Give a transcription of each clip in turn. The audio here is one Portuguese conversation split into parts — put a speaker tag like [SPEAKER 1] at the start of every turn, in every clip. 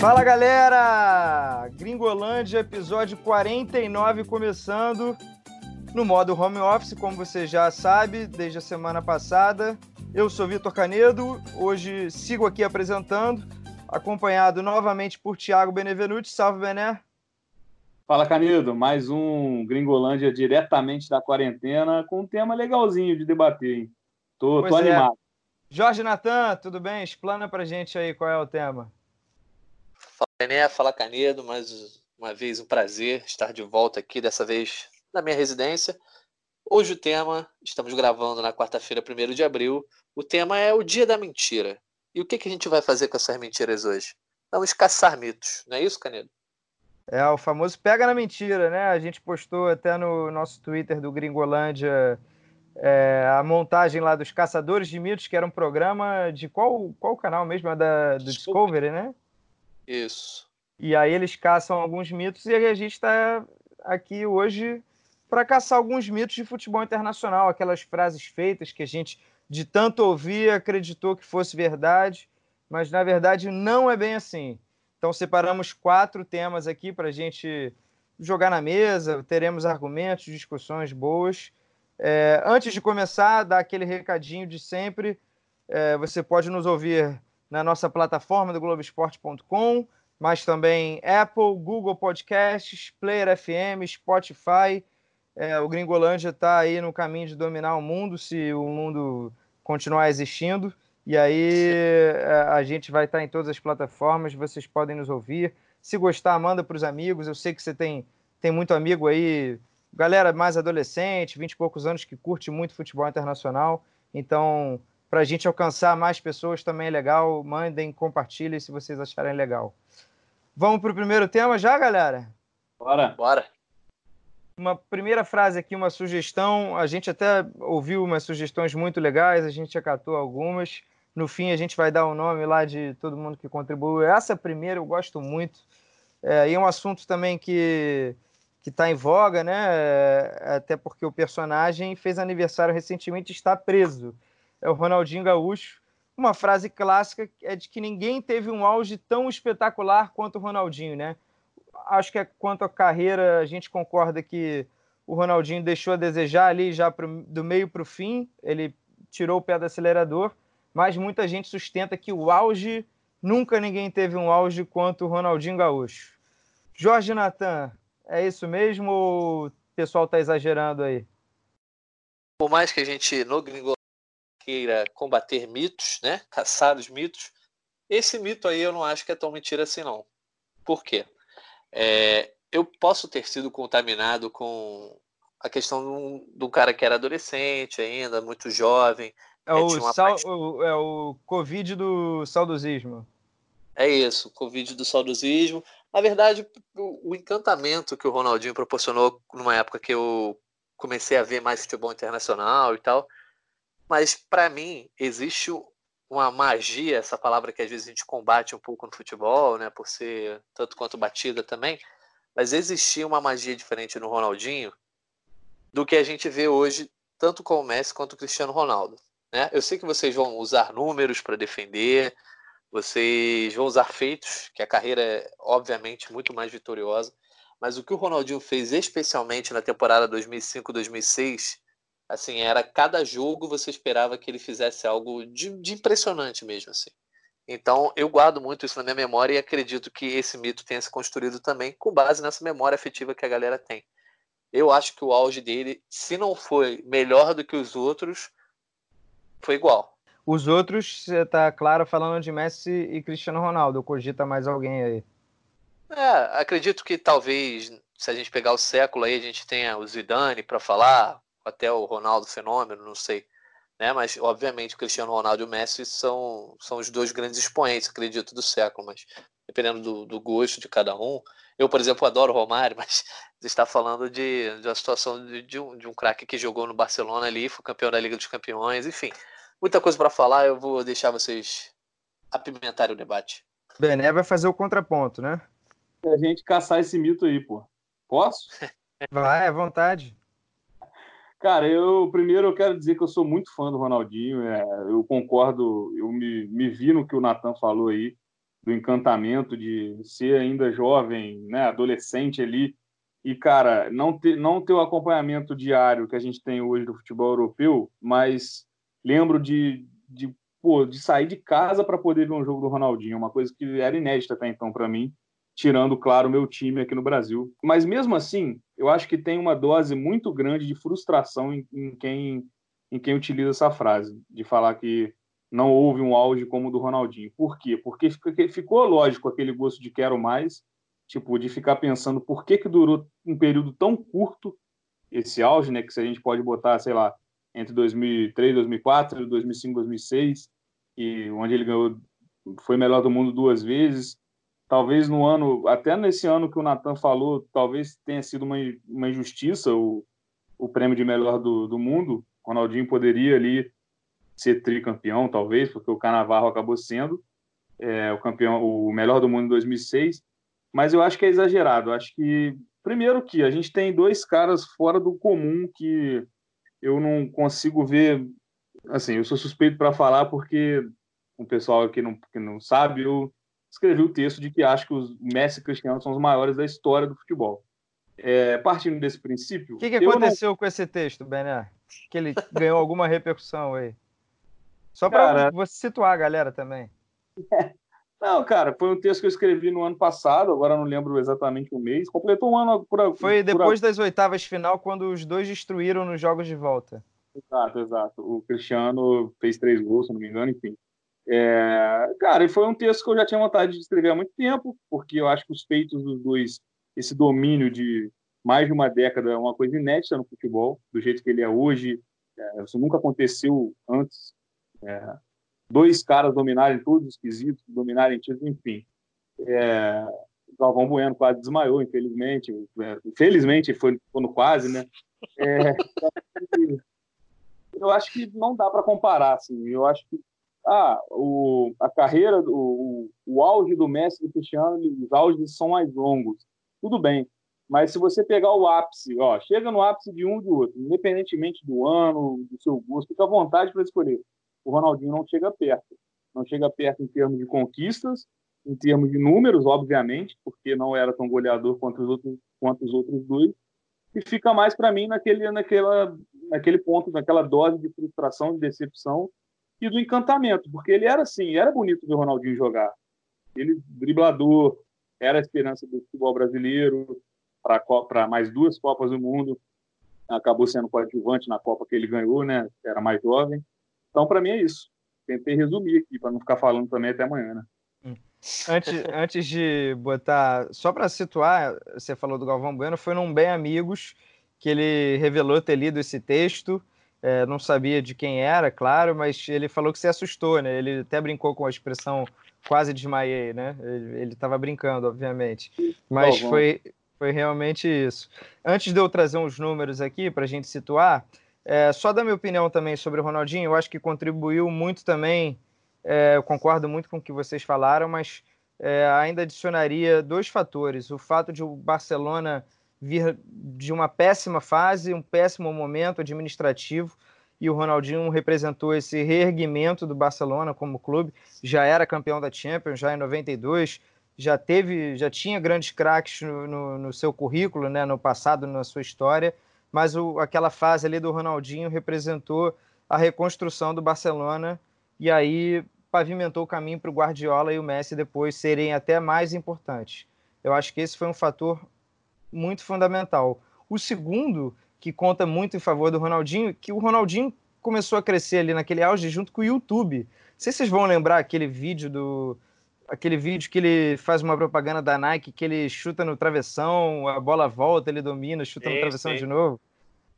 [SPEAKER 1] Fala galera! Gringolândia, episódio 49 começando no modo home office, como você já sabe, desde a semana passada. Eu sou Vitor Canedo, hoje sigo aqui apresentando, acompanhado novamente por Thiago Benevenuti. Salve, Bené!
[SPEAKER 2] Fala, Canedo, mais um Gringolândia diretamente da quarentena, com um tema legalzinho de debater, hein? Tô, tô é. animado.
[SPEAKER 1] Jorge Natan, tudo bem? Explana pra gente aí qual é o tema.
[SPEAKER 3] Bené, fala, Canedo, mais uma vez um prazer estar de volta aqui, dessa vez na minha residência. Hoje o tema, estamos gravando na quarta-feira, 1 de abril, o tema é o Dia da Mentira. E o que, que a gente vai fazer com essas mentiras hoje? Vamos caçar mitos, não é isso, Canedo?
[SPEAKER 1] É, o famoso pega na mentira, né? A gente postou até no nosso Twitter do Gringolândia é, a montagem lá dos Caçadores de Mitos, que era um programa de qual, qual canal mesmo? É da, do Discovery, né?
[SPEAKER 3] Isso.
[SPEAKER 1] E aí eles caçam alguns mitos e a gente está aqui hoje para caçar alguns mitos de futebol internacional, aquelas frases feitas que a gente de tanto ouvir acreditou que fosse verdade, mas na verdade não é bem assim. Então, separamos quatro temas aqui para a gente jogar na mesa, teremos argumentos, discussões boas. É, antes de começar, dar aquele recadinho de sempre, é, você pode nos ouvir na nossa plataforma do Globoesporte.com, mas também Apple, Google Podcasts, Player FM, Spotify. É, o Gringolândia está aí no caminho de dominar o mundo, se o mundo continuar existindo. E aí é, a gente vai estar em todas as plataformas, vocês podem nos ouvir. Se gostar, manda para os amigos. Eu sei que você tem, tem muito amigo aí, galera mais adolescente, 20 e poucos anos, que curte muito futebol internacional. Então, para a gente alcançar mais pessoas também é legal. Mandem, compartilhem se vocês acharem legal. Vamos para o primeiro tema já, galera?
[SPEAKER 3] Bora. Bora.
[SPEAKER 1] Uma primeira frase aqui, uma sugestão. A gente até ouviu umas sugestões muito legais, a gente acatou algumas. No fim, a gente vai dar o nome lá de todo mundo que contribuiu. Essa primeira eu gosto muito. É, e é um assunto também que que está em voga, né? É, até porque o personagem fez aniversário recentemente e está preso. É o Ronaldinho Gaúcho. Uma frase clássica é de que ninguém teve um auge tão espetacular quanto o Ronaldinho, né? Acho que é, quanto à carreira, a gente concorda que o Ronaldinho deixou a desejar ali já pro, do meio para o fim. Ele tirou o pé do acelerador mas muita gente sustenta que o auge, nunca ninguém teve um auge quanto o Ronaldinho Gaúcho. Jorge Natan, é isso mesmo ou o pessoal está exagerando aí?
[SPEAKER 3] Por mais que a gente no gringo queira combater mitos, né, caçar os mitos, esse mito aí eu não acho que é tão mentira assim não. Por quê? É, eu posso ter sido contaminado com a questão de um cara que era adolescente ainda, muito jovem,
[SPEAKER 1] é o, sal, o, é o Covid do saudosismo.
[SPEAKER 3] É isso, Covid do saudosismo. Na verdade, o, o, encantamento que o Ronaldinho proporcionou numa época que eu comecei a ver mais futebol internacional e tal. Mas, para mim, existe uma magia, essa palavra que às vezes a gente combate um pouco no futebol, né, por ser tanto quanto batida também. Mas existia uma magia diferente no Ronaldinho do que a gente vê hoje, tanto com o Messi quanto o Cristiano Ronaldo. Né? Eu sei que vocês vão usar números para defender, vocês vão usar feitos, que a carreira é obviamente muito mais vitoriosa, mas o que o Ronaldinho fez especialmente na temporada 2005-2006, assim, era cada jogo você esperava que ele fizesse algo de, de impressionante mesmo, assim. Então, eu guardo muito isso na minha memória e acredito que esse mito tenha se construído também com base nessa memória afetiva que a galera tem. Eu acho que o auge dele, se não foi melhor do que os outros, foi igual.
[SPEAKER 1] Os outros, você tá claro falando de Messi e Cristiano Ronaldo. Cogita mais alguém aí?
[SPEAKER 3] É, acredito que talvez, se a gente pegar o século aí, a gente tenha o Zidane para falar, até o Ronaldo Fenômeno, não sei. Né? Mas, obviamente, o Cristiano Ronaldo e o Messi são, são os dois grandes expoentes, acredito, do século. Mas, dependendo do, do gosto de cada um. Eu, por exemplo, adoro o Romário, mas você está falando de, de uma situação de, de um, de um craque que jogou no Barcelona ali, foi campeão da Liga dos Campeões, enfim muita coisa para falar, eu vou deixar vocês apimentarem o debate.
[SPEAKER 1] Bené vai fazer o contraponto, né?
[SPEAKER 2] A gente caçar esse mito aí, pô. Posso?
[SPEAKER 1] Vai, à vontade.
[SPEAKER 2] Cara, eu primeiro eu quero dizer que eu sou muito fã do Ronaldinho. É, eu concordo, eu me, me vi no que o Natan falou aí. do encantamento de ser ainda jovem, né, adolescente ali, e, cara, não ter, não ter o acompanhamento diário que a gente tem hoje do futebol europeu, mas lembro de, de, pô, de sair de casa para poder ver um jogo do Ronaldinho, uma coisa que era inédita até então para mim, tirando, claro, meu time aqui no Brasil. Mas mesmo assim, eu acho que tem uma dose muito grande de frustração em, em quem, em quem utiliza essa frase, de falar que não houve um auge como o do Ronaldinho. Por quê? Porque ficou lógico aquele gosto de quero mais, tipo, de ficar pensando por que, que durou um período tão curto esse auge, né? Que se a gente pode botar, sei lá, entre 2003, 2004, 2005, 2006, e onde ele ganhou, foi melhor do mundo duas vezes. Talvez no ano, até nesse ano que o Natan falou, talvez tenha sido uma, uma injustiça o, o prêmio de melhor do, do mundo. Ronaldinho poderia ali ser tricampeão, talvez, porque o Canavarro acabou sendo é, o campeão, o melhor do mundo em 2006 mas eu acho que é exagerado. Eu acho que, primeiro, que a gente tem dois caras fora do comum que eu não consigo ver. Assim, eu sou suspeito para falar porque o pessoal aqui não, que não sabe, eu escrevi o texto de que acho que os Messi e Cristiano são os maiores da história do futebol. É, partindo desse princípio.
[SPEAKER 1] O que, que aconteceu não... com esse texto, Bené? Que ele ganhou alguma repercussão aí? Só para você situar a galera também.
[SPEAKER 2] Não, cara, foi um texto que eu escrevi no ano passado, agora não lembro exatamente o mês. Completou um ano por
[SPEAKER 1] Foi depois por... das oitavas final, quando os dois destruíram nos jogos de volta.
[SPEAKER 2] Exato, exato. O Cristiano fez três gols, se não me engano, enfim. É... Cara, e foi um texto que eu já tinha vontade de escrever há muito tempo, porque eu acho que os feitos dos dois, esse domínio de mais de uma década, é uma coisa inédita no futebol, do jeito que ele é hoje. É, isso nunca aconteceu antes. É, dois caras dominarem todos os quesitos, dominarem títulos, enfim. É, o Galvão Bueno quase desmaiou, infelizmente. É, infelizmente foi, no quase, né? É, eu acho que não dá para comparar, assim. Eu acho que ah, o, a carreira, o, o auge do Messi do Cristiano, os auges são mais longos. Tudo bem. Mas se você pegar o ápice, ó, chega no ápice de um e do outro, independentemente do ano, do seu gosto, fica à vontade para escolher o Ronaldinho não chega perto. Não chega perto em termos de conquistas, em termos de números, obviamente, porque não era tão goleador quanto os outros, quanto os outros dois, e fica mais para mim naquele, naquela, naquele ponto, naquela dose de frustração, de decepção e do encantamento, porque ele era assim, era bonito ver o Ronaldinho jogar. Ele, driblador, era a esperança do futebol brasileiro para mais duas Copas do Mundo, acabou sendo coadjuvante na Copa que ele ganhou, né? Era mais jovem. Então, para mim, é isso. Tentei resumir aqui, para não ficar falando também até amanhã, né?
[SPEAKER 1] Antes, antes de botar, só para situar, você falou do Galvão Bueno, foi num Bem Amigos que ele revelou ter lido esse texto. É, não sabia de quem era, claro, mas ele falou que se assustou, né? Ele até brincou com a expressão quase desmaiei, né? Ele estava brincando, obviamente. Mas foi, foi realmente isso. Antes de eu trazer uns números aqui para a gente situar, é, só da minha opinião também sobre o Ronaldinho, eu acho que contribuiu muito também. É, eu concordo muito com o que vocês falaram, mas é, ainda adicionaria dois fatores: o fato de o Barcelona vir de uma péssima fase, um péssimo momento administrativo, e o Ronaldinho representou esse reerguimento do Barcelona como clube. Já era campeão da Champions, já em 92, já teve, já tinha grandes craques no, no, no seu currículo, né, no passado, na sua história mas o, aquela fase ali do Ronaldinho representou a reconstrução do Barcelona e aí pavimentou o caminho para o Guardiola e o Messi depois serem até mais importantes. Eu acho que esse foi um fator muito fundamental. O segundo, que conta muito em favor do Ronaldinho, que o Ronaldinho começou a crescer ali naquele auge junto com o YouTube. Não sei se vocês vão lembrar aquele vídeo do aquele vídeo que ele faz uma propaganda da Nike, que ele chuta no travessão, a bola volta, ele domina, chuta sim, no travessão sim. de novo.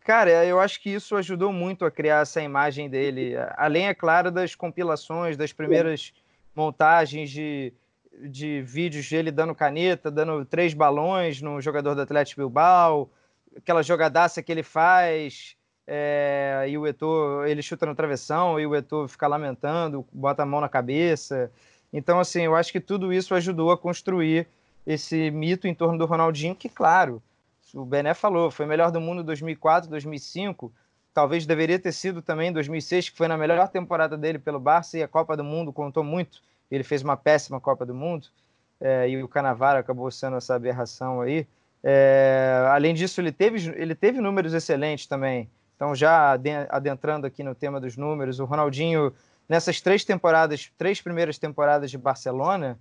[SPEAKER 1] Cara, eu acho que isso ajudou muito a criar essa imagem dele. Além, é claro, das compilações, das primeiras montagens de, de vídeos dele dando caneta, dando três balões no jogador do Atlético Bilbao, aquela jogadaça que ele faz é, e o Eto'o, ele chuta no travessão e o Eto'o fica lamentando, bota a mão na cabeça. Então, assim, eu acho que tudo isso ajudou a construir esse mito em torno do Ronaldinho, que, claro, o Bené falou, foi melhor do mundo em 2004, 2005, talvez deveria ter sido também em 2006, que foi na melhor temporada dele pelo Barça e a Copa do Mundo contou muito ele fez uma péssima Copa do Mundo, é, e o Canavaro acabou sendo essa aberração aí. É, além disso, ele teve, ele teve números excelentes também. Então, já adentrando aqui no tema dos números, o Ronaldinho, nessas três temporadas, três primeiras temporadas de Barcelona,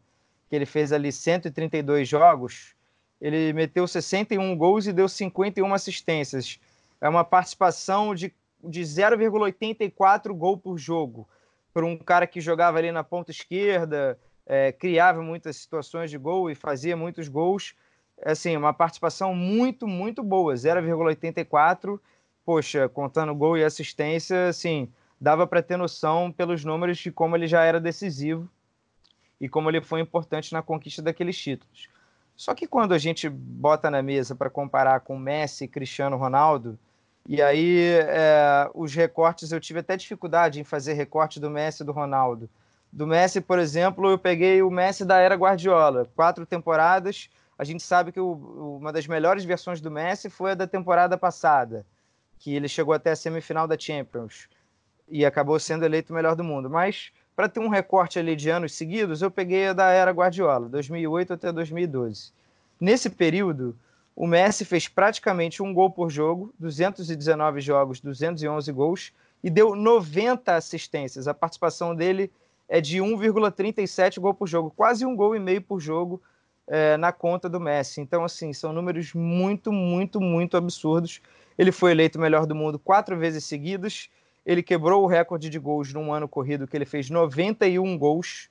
[SPEAKER 1] que ele fez ali 132 jogos, ele meteu 61 gols e deu 51 assistências. É uma participação de, de 0,84 gol por jogo. Para um cara que jogava ali na ponta esquerda, é, criava muitas situações de gol e fazia muitos gols. Assim, uma participação muito, muito boa. 0,84 poxa, contando gol e assistência, assim, dava para ter noção pelos números de como ele já era decisivo e como ele foi importante na conquista daqueles títulos. Só que quando a gente bota na mesa para comparar com Messi e Cristiano Ronaldo, e aí é, os recortes, eu tive até dificuldade em fazer recorte do Messi e do Ronaldo. Do Messi, por exemplo, eu peguei o Messi da era Guardiola, quatro temporadas. A gente sabe que o, uma das melhores versões do Messi foi a da temporada passada que ele chegou até a semifinal da Champions e acabou sendo eleito o melhor do mundo. Mas para ter um recorte ali de anos seguidos, eu peguei a da era Guardiola, 2008 até 2012. Nesse período, o Messi fez praticamente um gol por jogo, 219 jogos, 211 gols e deu 90 assistências. A participação dele é de 1,37 gol por jogo, quase um gol e meio por jogo é, na conta do Messi. Então, assim, são números muito, muito, muito absurdos ele foi eleito o melhor do mundo quatro vezes seguidas. Ele quebrou o recorde de gols num ano corrido, que ele fez 91 gols.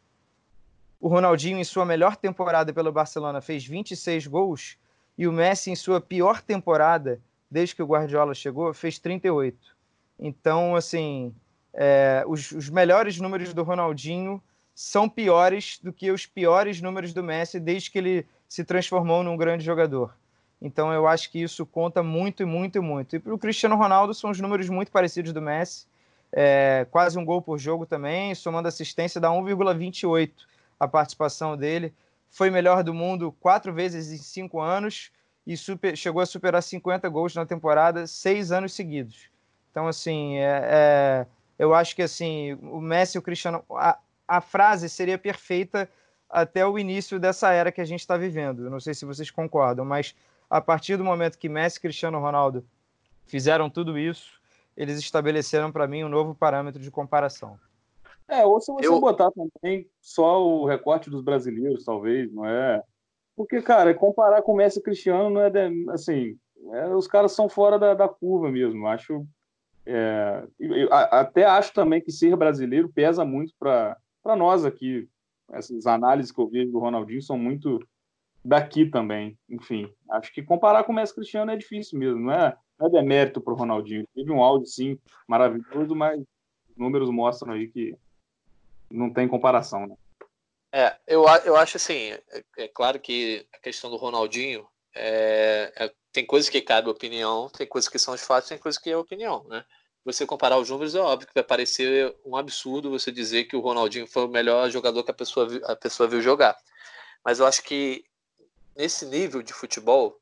[SPEAKER 1] O Ronaldinho, em sua melhor temporada pelo Barcelona, fez 26 gols. E o Messi, em sua pior temporada, desde que o Guardiola chegou, fez 38. Então, assim, é, os, os melhores números do Ronaldinho são piores do que os piores números do Messi desde que ele se transformou num grande jogador. Então eu acho que isso conta muito, muito, muito. E para o Cristiano Ronaldo são os números muito parecidos do Messi. É, quase um gol por jogo também, somando assistência dá 1,28 a participação dele. Foi melhor do mundo quatro vezes em cinco anos e super, chegou a superar 50 gols na temporada seis anos seguidos. Então, assim, é, é, eu acho que assim o Messi e o Cristiano. A, a frase seria perfeita até o início dessa era que a gente está vivendo. Não sei se vocês concordam, mas a partir do momento que Messi e Cristiano Ronaldo fizeram tudo isso, eles estabeleceram para mim um novo parâmetro de comparação.
[SPEAKER 2] É, ou se você eu... botar também só o recorte dos brasileiros, talvez, não é? Porque, cara, comparar com Messi e Cristiano não é assim, é, os caras são fora da, da curva mesmo. Acho, é, eu, até acho também que ser brasileiro pesa muito para nós aqui. Essas análises que eu vejo do Ronaldinho são muito daqui também. Enfim, acho que comparar com o Messi Cristiano é difícil mesmo, não é, não é demérito para o Ronaldinho. Teve um áudio, sim, maravilhoso, mas números mostram aí que não tem comparação, né?
[SPEAKER 3] É, eu, eu acho assim, é, é claro que a questão do Ronaldinho é, é, tem coisas que cabe opinião, tem coisas que são os fatos, tem coisas que é opinião, né? Você comparar os números, é óbvio que vai parecer um absurdo você dizer que o Ronaldinho foi o melhor jogador que a pessoa, a pessoa viu jogar. Mas eu acho que nesse nível de futebol,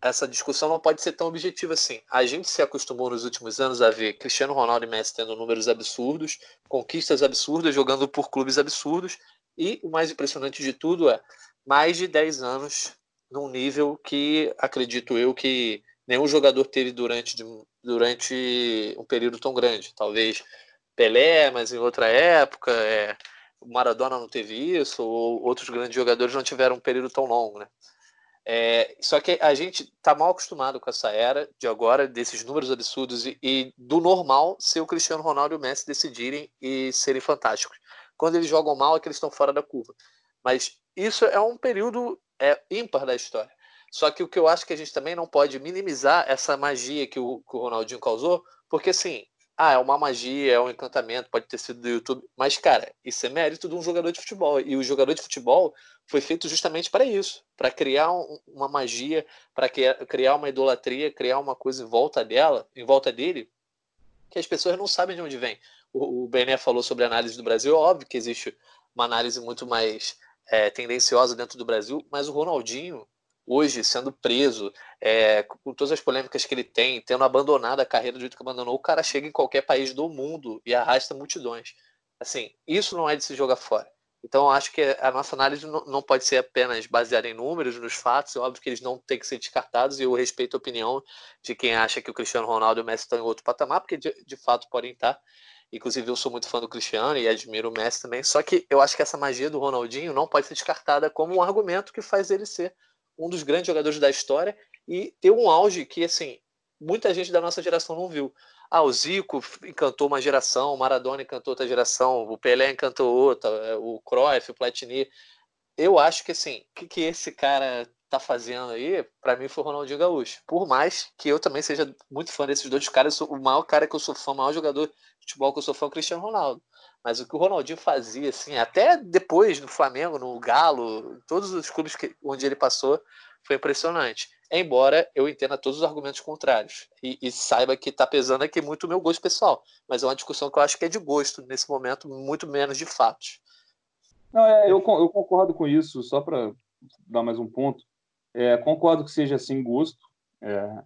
[SPEAKER 3] essa discussão não pode ser tão objetiva assim. A gente se acostumou nos últimos anos a ver Cristiano Ronaldo e Messi tendo números absurdos, conquistas absurdas, jogando por clubes absurdos, e o mais impressionante de tudo é mais de 10 anos num nível que acredito eu que nenhum jogador teve durante, durante um período tão grande. Talvez Pelé, mas em outra época. É, o Maradona não teve isso, ou outros grandes jogadores não tiveram um período tão longo, né? É, só que a gente está mal acostumado com essa era de agora, desses números absurdos e, e, do normal ser o Cristiano Ronaldo e o Messi decidirem e serem fantásticos. Quando eles jogam mal é que eles estão fora da curva. Mas isso é um período é, ímpar da história. Só que o que eu acho que a gente também não pode minimizar essa magia que o, que o Ronaldinho causou, porque assim, ah, é uma magia, é um encantamento, pode ter sido do YouTube. Mas, cara, isso é mérito de um jogador de futebol. E o jogador de futebol foi feito justamente para isso para criar um, uma magia, para criar uma idolatria, criar uma coisa em volta dela, em volta dele, que as pessoas não sabem de onde vem. O, o Bené falou sobre a análise do Brasil. Óbvio que existe uma análise muito mais é, tendenciosa dentro do Brasil, mas o Ronaldinho hoje sendo preso, é, com todas as polêmicas que ele tem, tendo abandonado a carreira do jeito que abandonou, o cara chega em qualquer país do mundo e arrasta multidões. Assim, isso não é de se jogar fora. Então, acho que a nossa análise não pode ser apenas baseada em números, nos fatos. É óbvio que eles não têm que ser descartados, e eu respeito a opinião de quem acha que o Cristiano Ronaldo e o Messi estão em outro patamar, porque de, de fato podem estar. Inclusive, eu sou muito fã do Cristiano e admiro o Messi também. Só que eu acho que essa magia do Ronaldinho não pode ser descartada como um argumento que faz ele ser um dos grandes jogadores da história e ter um auge que, assim, muita gente da nossa geração não viu. Ah, o Zico encantou uma geração, o Maradona encantou outra geração, o Pelé encantou outra, é, o Cruyff, o Platini. Eu acho que assim, o que, que esse cara tá fazendo aí, para mim foi o Ronaldinho Gaúcho. Por mais que eu também seja muito fã desses dois caras, o maior cara que eu sou fã, o maior jogador de futebol que eu sou fã é o Cristiano Ronaldo. Mas o que o Ronaldinho fazia, assim, até depois no Flamengo, no Galo, todos os clubes que, onde ele passou, foi impressionante. Embora eu entenda todos os argumentos contrários e, e saiba que está pesando aqui muito o meu gosto pessoal, mas é uma discussão que eu acho que é de gosto nesse momento, muito menos de fatos.
[SPEAKER 2] Não, é, eu, eu concordo com isso, só para dar mais um ponto. É, concordo que seja assim gosto, é,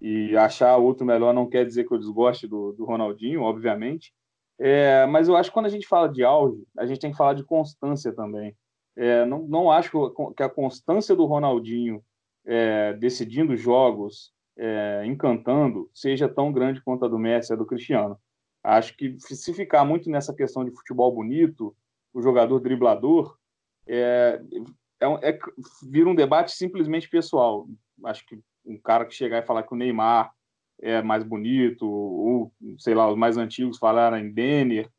[SPEAKER 2] e achar outro melhor não quer dizer que eu desgoste do, do Ronaldinho, obviamente. É, mas eu acho que quando a gente fala de auge, a gente tem que falar de constância também. É, não, não acho que a constância do Ronaldinho é, decidindo jogos, é, encantando, seja tão grande quanto a do Messi a do Cristiano. Acho que se ficar muito nessa questão de futebol bonito, o jogador driblador, é, é, é, vira um debate simplesmente pessoal. Acho que um cara que chegar e falar que o Neymar é mais bonito, sei lá, os mais antigos falaram em Denner.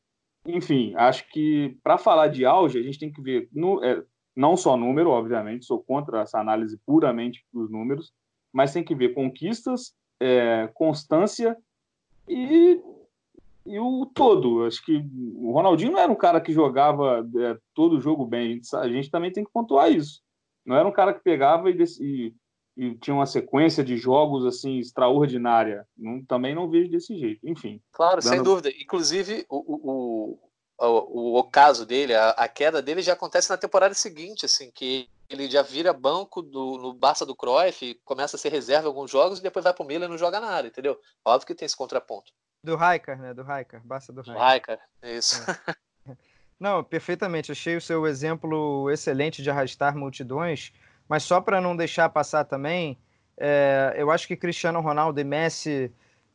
[SPEAKER 2] Enfim, acho que para falar de auge, a gente tem que ver no, é, não só número, obviamente, sou contra essa análise puramente dos números, mas tem que ver conquistas, é, constância e, e, o todo. Acho que o Ronaldinho não era um cara que jogava é, todo jogo bem, a gente, a gente, também tem que pontuar isso. Não era um cara que pegava e, e, e tinha uma sequência de jogos assim extraordinária. Não, também não vejo desse jeito. Enfim.
[SPEAKER 3] Claro, dando... sem dúvida. Inclusive, o, o, o, o caso dele, a, a, queda dele já acontece na temporada seguinte, assim, que ele já vira banco do, no Barça do Cruyff, começa a ser reserva em alguns jogos e depois vai pro Milan e não joga nada, entendeu? Óbvio que tem esse contraponto.
[SPEAKER 1] Do Raikar, né? Do Raikar, Barça do
[SPEAKER 3] Raikar. Raikar, isso.
[SPEAKER 1] É. Não, perfeitamente. Achei o seu exemplo excelente de arrastar multidões, mas só para não deixar passar também, é, eu acho que Cristiano Ronaldo e Messi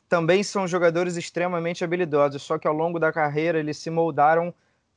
[SPEAKER 1] também são jogadores extremamente habilidosos, só que ao longo da carreira eles se moldaram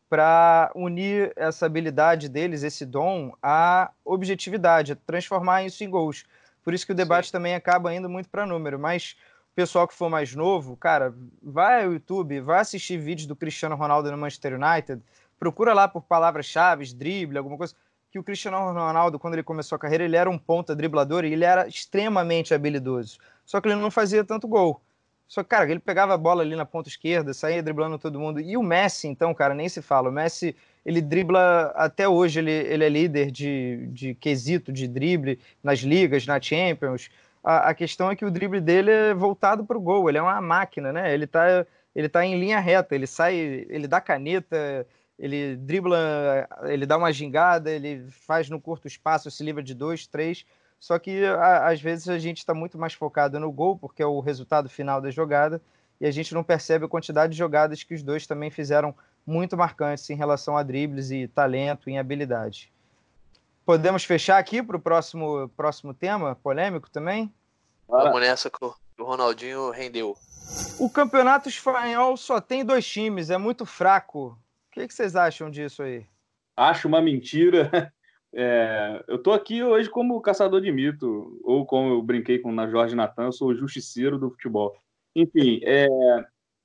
[SPEAKER 1] para unir essa habilidade deles, esse dom, à objetividade, transformar isso em gols. Por isso que o debate Sim. também acaba indo muito para número. Mas o pessoal que for mais novo, cara, vai ao YouTube, vai assistir vídeos do Cristiano Ronaldo no Manchester United, procura lá por palavras-chave, drible, alguma coisa. Que o Cristiano Ronaldo, quando ele começou a carreira, ele era um ponta driblador e ele era extremamente habilidoso. Só que ele não fazia tanto gol. Só que, cara, ele pegava a bola ali na ponta esquerda, saía driblando todo mundo. E o Messi, então, cara, nem se fala. O Messi, ele dribla até hoje, ele, ele é líder de, de quesito de drible nas ligas, na Champions. A, a questão é que o drible dele é voltado para o gol, ele é uma máquina, né? Ele tá, ele tá em linha reta, ele sai, ele dá caneta, ele dribla, ele dá uma gingada, ele faz no curto espaço, se livra de dois, três. Só que a, às vezes a gente está muito mais focado no gol, porque é o resultado final da jogada, e a gente não percebe a quantidade de jogadas que os dois também fizeram muito marcantes em relação a dribles e talento e habilidade. Podemos fechar aqui para o próximo, próximo tema, polêmico também?
[SPEAKER 3] Vamos nessa que o Ronaldinho rendeu.
[SPEAKER 1] O campeonato espanhol só tem dois times, é muito fraco. O que, que vocês acham disso aí?
[SPEAKER 2] Acho uma mentira. É, eu tô aqui hoje como caçador de mito, ou como eu brinquei com na Jorge Natan, sou o justiceiro do futebol. Enfim, é,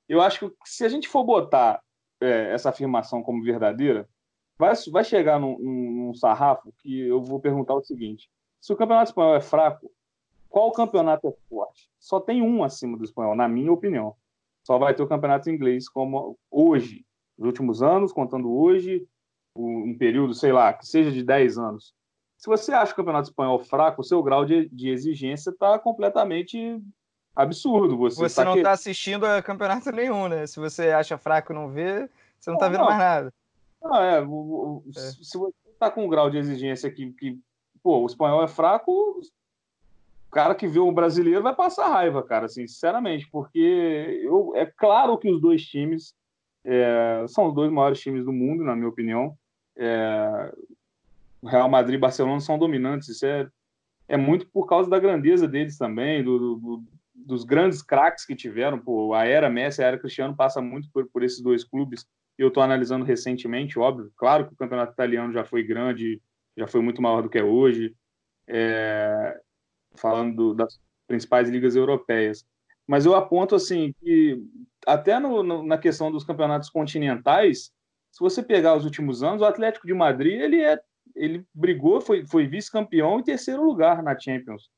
[SPEAKER 2] eu acho que se a gente for botar é, essa afirmação como verdadeira, vai, vai chegar num, num, sarrafo que eu vou perguntar o seguinte: se o campeonato espanhol é fraco, qual campeonato é forte? Só tem um acima do espanhol, na minha opinião. Só vai ter o campeonato inglês como hoje, nos últimos anos, contando hoje, um período, sei lá, que seja de 10 anos. Se você acha o Campeonato Espanhol fraco, o seu grau de, de exigência está completamente absurdo. Você,
[SPEAKER 1] você tá não está que... assistindo a campeonato nenhum, né? Se você acha fraco e não vê, você não está vendo não. mais nada.
[SPEAKER 2] Não, é, o, o, é. Se você está com um grau de exigência que, que, pô, o espanhol é fraco, o cara que vê o brasileiro vai passar raiva, cara, assim, sinceramente, porque eu, é claro que os dois times é, são os dois maiores times do mundo, na minha opinião. é, Real Madrid e Barcelona são dominantes. Isso é, é muito por causa da grandeza deles também, do, do, dos grandes craques que tiveram. Pô, a era Messi, a era Cristiano passa muito por, por esses dois clubes. Eu estou analisando recentemente, óbvio. Claro que o campeonato italiano já foi grande, já foi muito maior do que é hoje. É, falando do, das principais ligas europeias. Mas eu aponto assim que até no, no, na questão dos campeonatos continentais, se você pegar os últimos anos, o Atlético de Madrid ele é ele brigou, foi, foi vice-campeão em terceiro lugar na Champions.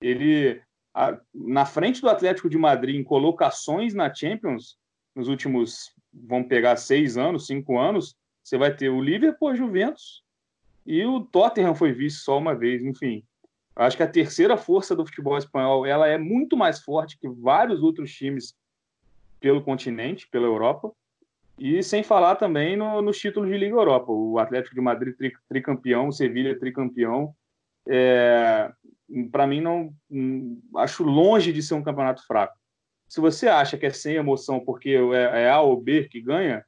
[SPEAKER 2] Ele a, na frente do Atlético de Madrid em colocações na Champions nos últimos vamos pegar seis anos, cinco anos, você vai ter o Liverpool, a Juventus e o Tottenham foi vice só uma vez, enfim. Acho que a terceira força do futebol espanhol ela é muito mais forte que vários outros times pelo continente, pela Europa. E sem falar também no, nos títulos de Liga Europa. O Atlético de Madrid tri, tricampeão, o Sevilha tricampeão. É, Para mim, não acho longe de ser um campeonato fraco. Se você acha que é sem emoção porque é, é A ou B que ganha,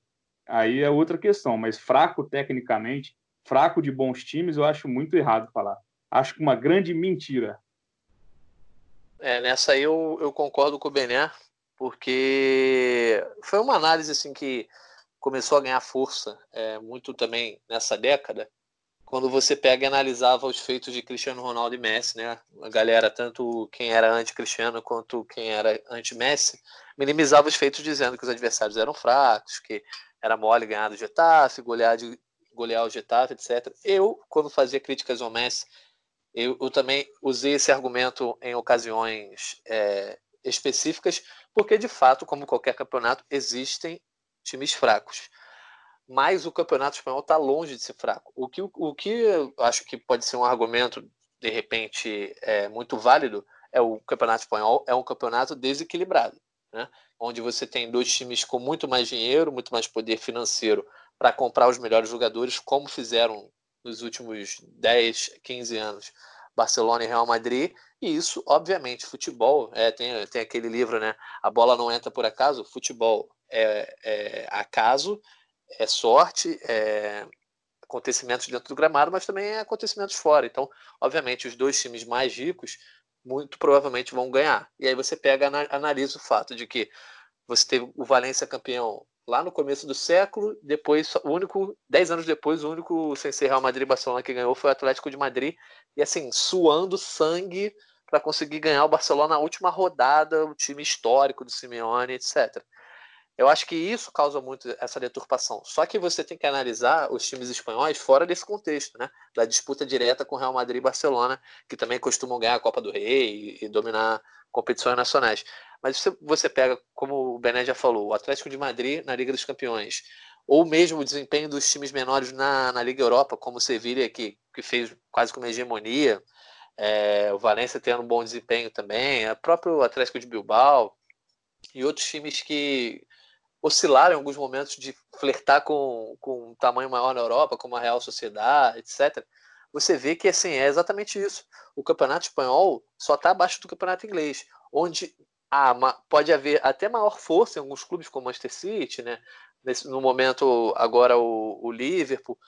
[SPEAKER 2] aí é outra questão. Mas fraco tecnicamente, fraco de bons times, eu acho muito errado falar acho que uma grande mentira.
[SPEAKER 3] É, nessa aí eu, eu concordo com o Bené, porque foi uma análise assim que começou a ganhar força é, muito também nessa década, quando você pega e analisava os feitos de Cristiano Ronaldo e Messi, né? A galera, tanto quem era anti-Cristiano quanto quem era anti-Messi, minimizava os feitos dizendo que os adversários eram fracos, que era mole ganhar do Getafe, golear, de, golear o Getafe, etc. Eu, quando fazia críticas ao Messi, eu, eu também usei esse argumento em ocasiões é, específicas, porque de fato, como qualquer campeonato, existem times fracos. Mas o campeonato espanhol está longe de ser fraco. O que, o que eu acho que pode ser um argumento, de repente, é, muito válido é o campeonato espanhol é um campeonato desequilibrado, né? onde você tem dois times com muito mais dinheiro, muito mais poder financeiro para comprar os melhores jogadores, como fizeram nos últimos 10, 15 anos, Barcelona e Real Madrid, e isso, obviamente, futebol, é, tem, tem aquele livro, né? A bola não entra por acaso, futebol é, é acaso, é sorte, é acontecimentos dentro do gramado, mas também é acontecimentos fora. Então, obviamente, os dois times mais ricos muito provavelmente vão ganhar. E aí você pega, analisa o fato de que você teve o Valência campeão lá no começo do século. Depois, o único, dez anos depois, o único sem ser Real Madrid e Barcelona que ganhou foi o Atlético de Madrid. E assim, suando sangue para conseguir ganhar o Barcelona na última rodada, o time histórico do Simeone, etc. Eu acho que isso causa muito essa deturpação. Só que você tem que analisar os times espanhóis fora desse contexto, né? Da disputa direta com Real Madrid e Barcelona, que também costumam ganhar a Copa do Rei e, e dominar competições nacionais. Mas você, você pega, como o Bené já falou, o Atlético de Madrid na Liga dos Campeões, ou mesmo o desempenho dos times menores na, na Liga Europa, como o Sevilla, que, que fez quase como hegemonia, é, o Valência tendo um bom desempenho também, o próprio Atlético de Bilbao, e outros times que oscilaram em alguns momentos de flertar com, com um tamanho maior na Europa, como a Real Sociedade, etc. Você vê que assim é exatamente isso. O campeonato espanhol só está abaixo do campeonato inglês, onde ah, pode haver até maior força em alguns clubes como o Manchester City, né? Nesse, no momento agora o, o Liverpool,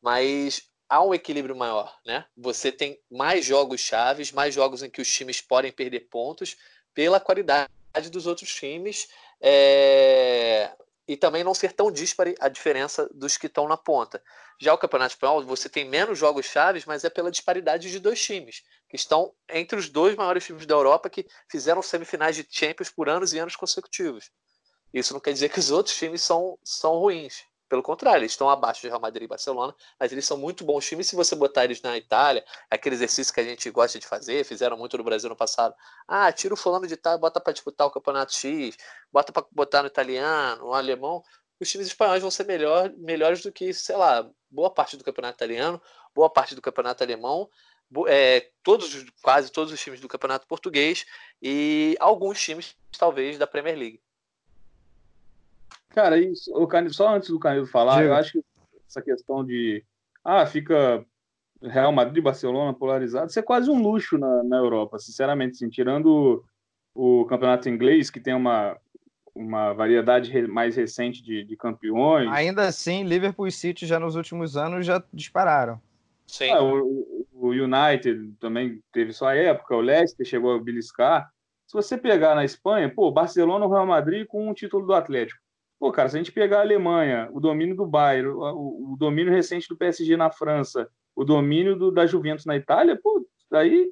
[SPEAKER 3] mas há um equilíbrio maior, né? Você tem mais jogos chaves, mais jogos em que os times podem perder pontos pela qualidade dos outros times é... e também não ser tão dispare a diferença dos que estão na ponta. Já o Campeonato Espanhol, você tem menos jogos chaves, mas é pela disparidade de dois times que estão entre os dois maiores times da Europa que fizeram semifinais de Champions por anos e anos consecutivos. Isso não quer dizer que os outros times são, são ruins. Pelo contrário, eles estão abaixo de Real Madrid e Barcelona, mas eles são muito bons times. Se você botar eles na Itália, aquele exercício que a gente gosta de fazer, fizeram muito no Brasil no passado. Ah, tira o fulano de Itália, bota para disputar o campeonato X, bota para botar no italiano, no alemão. Os times espanhóis vão ser melhor, melhores do que, sei lá, boa parte do campeonato italiano, boa parte do campeonato alemão é, todos, quase todos os times do Campeonato Português e alguns times, talvez, da Premier League.
[SPEAKER 2] Cara, isso, o Canilo, só antes do Canilo falar, Diga. eu acho que essa questão de ah, fica Real Madrid e Barcelona polarizado, isso é quase um luxo na, na Europa, sinceramente, assim, tirando o, o campeonato inglês, que tem uma, uma variedade mais recente de, de, campeões.
[SPEAKER 1] Ainda assim, Liverpool e City já nos últimos anos já dispararam.
[SPEAKER 2] Sim. Ah, o, o, United também teve sua época, o Leicester chegou a beliscar. Se você pegar na Espanha, pô, Barcelona, o Real Madrid com um título do Atlético. Pô, cara, se a gente pegar a Alemanha, o domínio do Bayern, o, o domínio recente do PSG na França, o domínio do, da Juventus na Itália, pô, aí,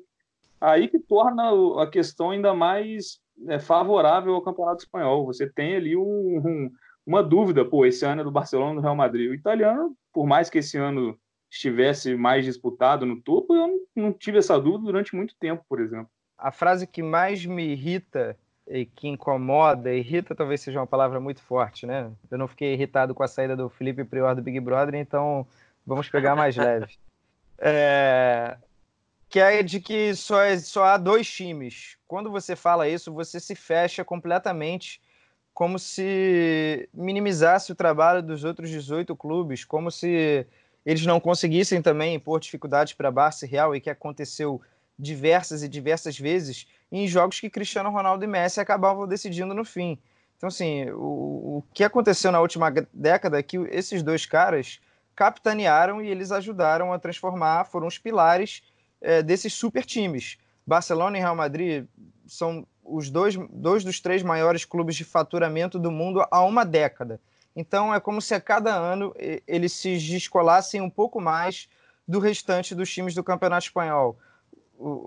[SPEAKER 2] aí que torna a questão ainda mais é, favorável ao Campeonato Espanhol. Você tem ali um, um, uma dúvida, pô, esse ano é do Barcelona do Real Madrid. O italiano, por mais que esse ano estivesse mais disputado no topo, eu não, não tive essa dúvida durante muito tempo, por exemplo.
[SPEAKER 1] A frase que mais me irrita e que incomoda, irrita talvez seja uma palavra muito forte, né? Eu não fiquei irritado com a saída do Felipe Prior do Big Brother, então vamos pegar mais leve. É, que é de que só, é, só há dois times. Quando você fala isso, você se fecha completamente, como se minimizasse o trabalho dos outros 18 clubes, como se eles não conseguissem também impor dificuldades para Barça e Real, e que aconteceu diversas e diversas vezes em jogos que Cristiano Ronaldo e Messi acabavam decidindo no fim. Então, assim, o, o que aconteceu na última década é que esses dois caras capitanearam e eles ajudaram a transformar, foram os pilares é, desses super times. Barcelona e Real Madrid são os dois, dois dos três maiores clubes de faturamento do mundo há uma década. Então é como se a cada ano eles se descolassem um pouco mais do restante dos times do Campeonato Espanhol.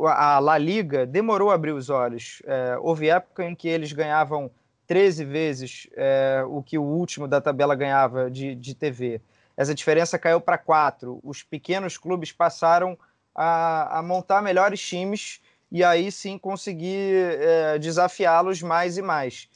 [SPEAKER 1] A La Liga demorou a abrir os olhos. É, houve época em que eles ganhavam 13 vezes é, o que o último da tabela ganhava de, de TV. Essa diferença caiu para quatro. Os pequenos clubes passaram a, a montar melhores times e aí sim conseguir é, desafiá-los mais e mais.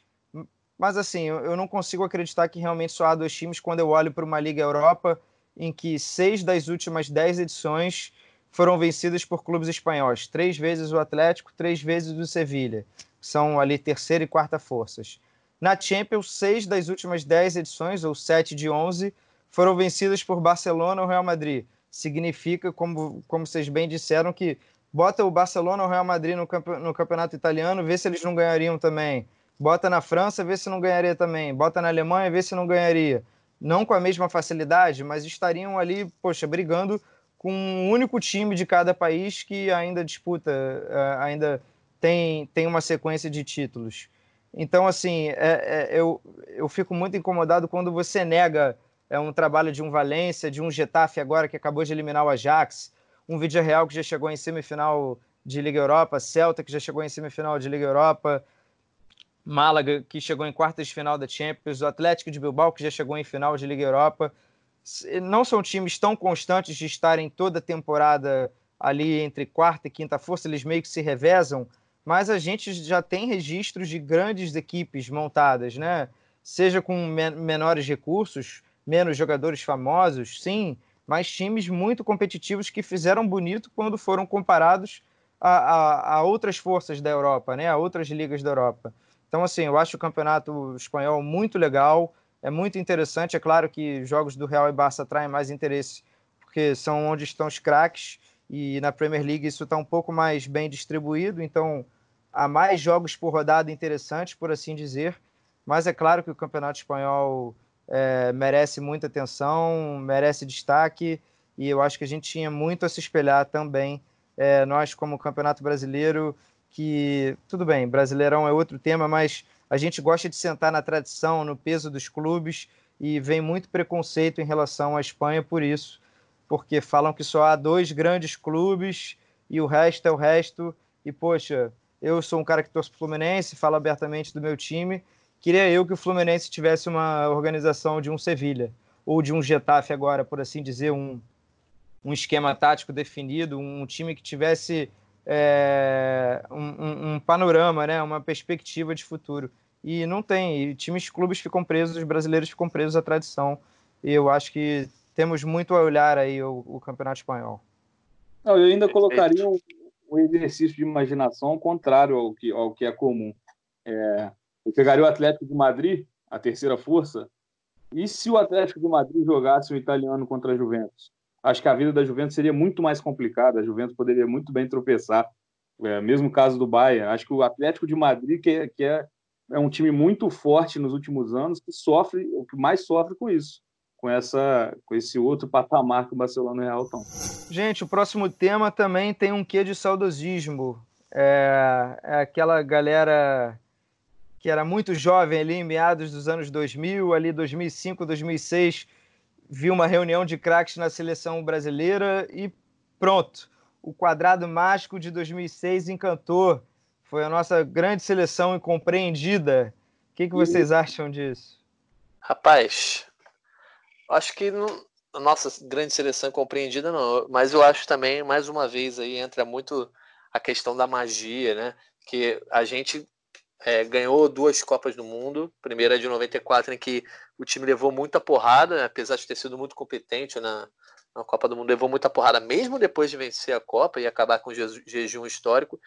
[SPEAKER 1] Mas assim, eu, eu não consigo acreditar que realmente só há dois times quando eu olho para uma Liga Europa em que seis das últimas dez edições foram vencidas por clubes espanhóis. Três vezes o Atlético, três vezes o Sevilha, que são ali terceira e quarta forças. Na Champions, seis das últimas dez edições, ou sete de onze, foram vencidas por Barcelona ou Real Madrid significa, como, como vocês bem disseram, que bota o Barcelona ou o Real Madrid no, camp no campeonato italiano, vê se eles não ganhariam também. Bota na França, vê se não ganharia também. Bota na Alemanha, vê se não ganharia. Não com a mesma facilidade, mas estariam ali, poxa, brigando com um único time de cada país que ainda disputa, uh, ainda tem, tem uma sequência de títulos. Então, assim, é, é, eu, eu fico muito incomodado quando você nega é um trabalho de um Valência, de um Getafe agora que acabou de eliminar o Ajax, um Vídeo Real que já chegou em semifinal de Liga Europa, Celta que já chegou em semifinal de Liga Europa, Málaga que chegou em quartas de final da Champions, o Atlético de Bilbao que já chegou em final de Liga Europa. Não são times tão constantes de estarem toda temporada ali entre quarta e quinta força, eles meio que se revezam, mas a gente já tem registros de grandes equipes montadas, né? Seja com menores recursos, menos jogadores famosos, sim, mas times muito competitivos que fizeram bonito quando foram comparados a, a, a, outras forças da Europa, né, a outras ligas da Europa. Então, assim, eu acho o campeonato espanhol muito legal, é muito interessante. É claro que jogos do Real e Barça atraem mais interesse, porque são onde estão os craques, e na Premier League isso está um pouco mais bem distribuído, então há mais jogos por rodada interessantes, por assim dizer. Mas é claro que o campeonato espanhol é, merece muita atenção, merece destaque, e eu acho que a gente tinha muito a se espelhar também, é, nós como Campeonato Brasileiro, que, tudo bem, Brasileirão é outro tema, mas a gente gosta de sentar na tradição, no peso dos clubes, e vem muito preconceito em relação à Espanha por isso, porque falam que só há dois grandes clubes e o resto é o resto, e poxa, eu sou um cara que torce para o Fluminense, falo abertamente do meu time, Queria eu que o Fluminense tivesse uma organização de um Sevilha, ou de um Getafe agora, por assim dizer, um, um esquema tático definido, um time que tivesse é, um, um, panorama, né, uma perspectiva de futuro. E não tem. E times, clubes ficam presos, os brasileiros ficam presos à tradição. E eu acho que temos muito a olhar aí o, o Campeonato Espanhol.
[SPEAKER 2] Não, eu ainda colocaria um, um, exercício de imaginação contrário ao que, ao que é comum. É, eu pegaria o Atlético de Madrid, a terceira força, e se o Atlético de Madrid jogasse o italiano contra a Juventus? Acho que a vida da Juventus seria muito mais complicada. A Juventus poderia muito bem tropeçar. É, mesmo caso do Bayern. Acho que o Atlético de Madrid, que é, que é é um time muito forte nos últimos anos que sofre, o que mais sofre com isso, com essa, com esse outro patamar que o Barcelona e o Real estão.
[SPEAKER 1] Gente, o próximo tema também tem um quê de saudosismo. É, é aquela galera que era muito jovem ali em meados dos anos 2000, ali 2005, 2006, viu uma reunião de craques na seleção brasileira e pronto. O quadrado mágico de 2006 encantou. Foi a nossa grande seleção incompreendida. O que, que vocês acham disso?
[SPEAKER 3] Rapaz, acho que não, a nossa grande seleção incompreendida não, mas eu acho também, mais uma vez, aí entra muito a questão da magia, né? Que a gente é, ganhou duas Copas do Mundo. Primeira de 94, em que o time levou muita porrada, né? apesar de ter sido muito competente na, na Copa do Mundo, levou muita porrada, mesmo depois de vencer a Copa e acabar com o jejum histórico.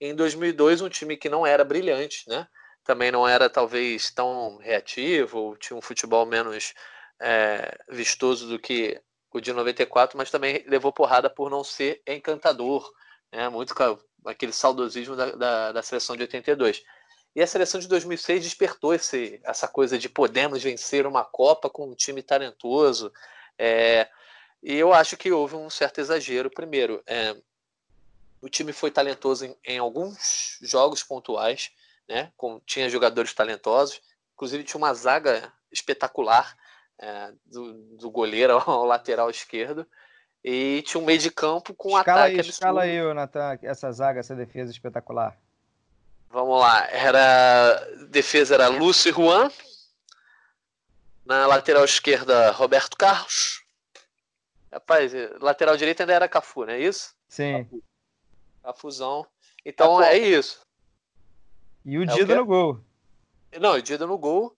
[SPEAKER 3] Em 2002, um time que não era brilhante, né? Também não era talvez tão reativo, tinha um futebol menos é, vistoso do que o de 94, mas também levou porrada por não ser encantador, né? Muito aquele saudosismo da, da, da seleção de 82. E a seleção de 2006 despertou esse, essa coisa de podemos vencer uma Copa com um time talentoso. É, e eu acho que houve um certo exagero. Primeiro, é, o time foi talentoso em, em, alguns jogos pontuais, né? Com, tinha jogadores talentosos, inclusive tinha uma zaga espetacular é, do, do, goleiro ao lateral esquerdo. E tinha um meio de campo com um
[SPEAKER 1] escala
[SPEAKER 3] ataque
[SPEAKER 1] aí, absurdo. Escala aí, Natan, essa zaga, essa defesa espetacular.
[SPEAKER 3] Vamos lá, era defesa era Lúcio e Juan. Na lateral esquerda, Roberto Carlos. Rapaz, lateral direito ainda era Cafu, não é isso?
[SPEAKER 1] Sim.
[SPEAKER 3] Cafuzão. Então é isso.
[SPEAKER 1] E o é Dida o no gol.
[SPEAKER 3] Não, o Dida no gol.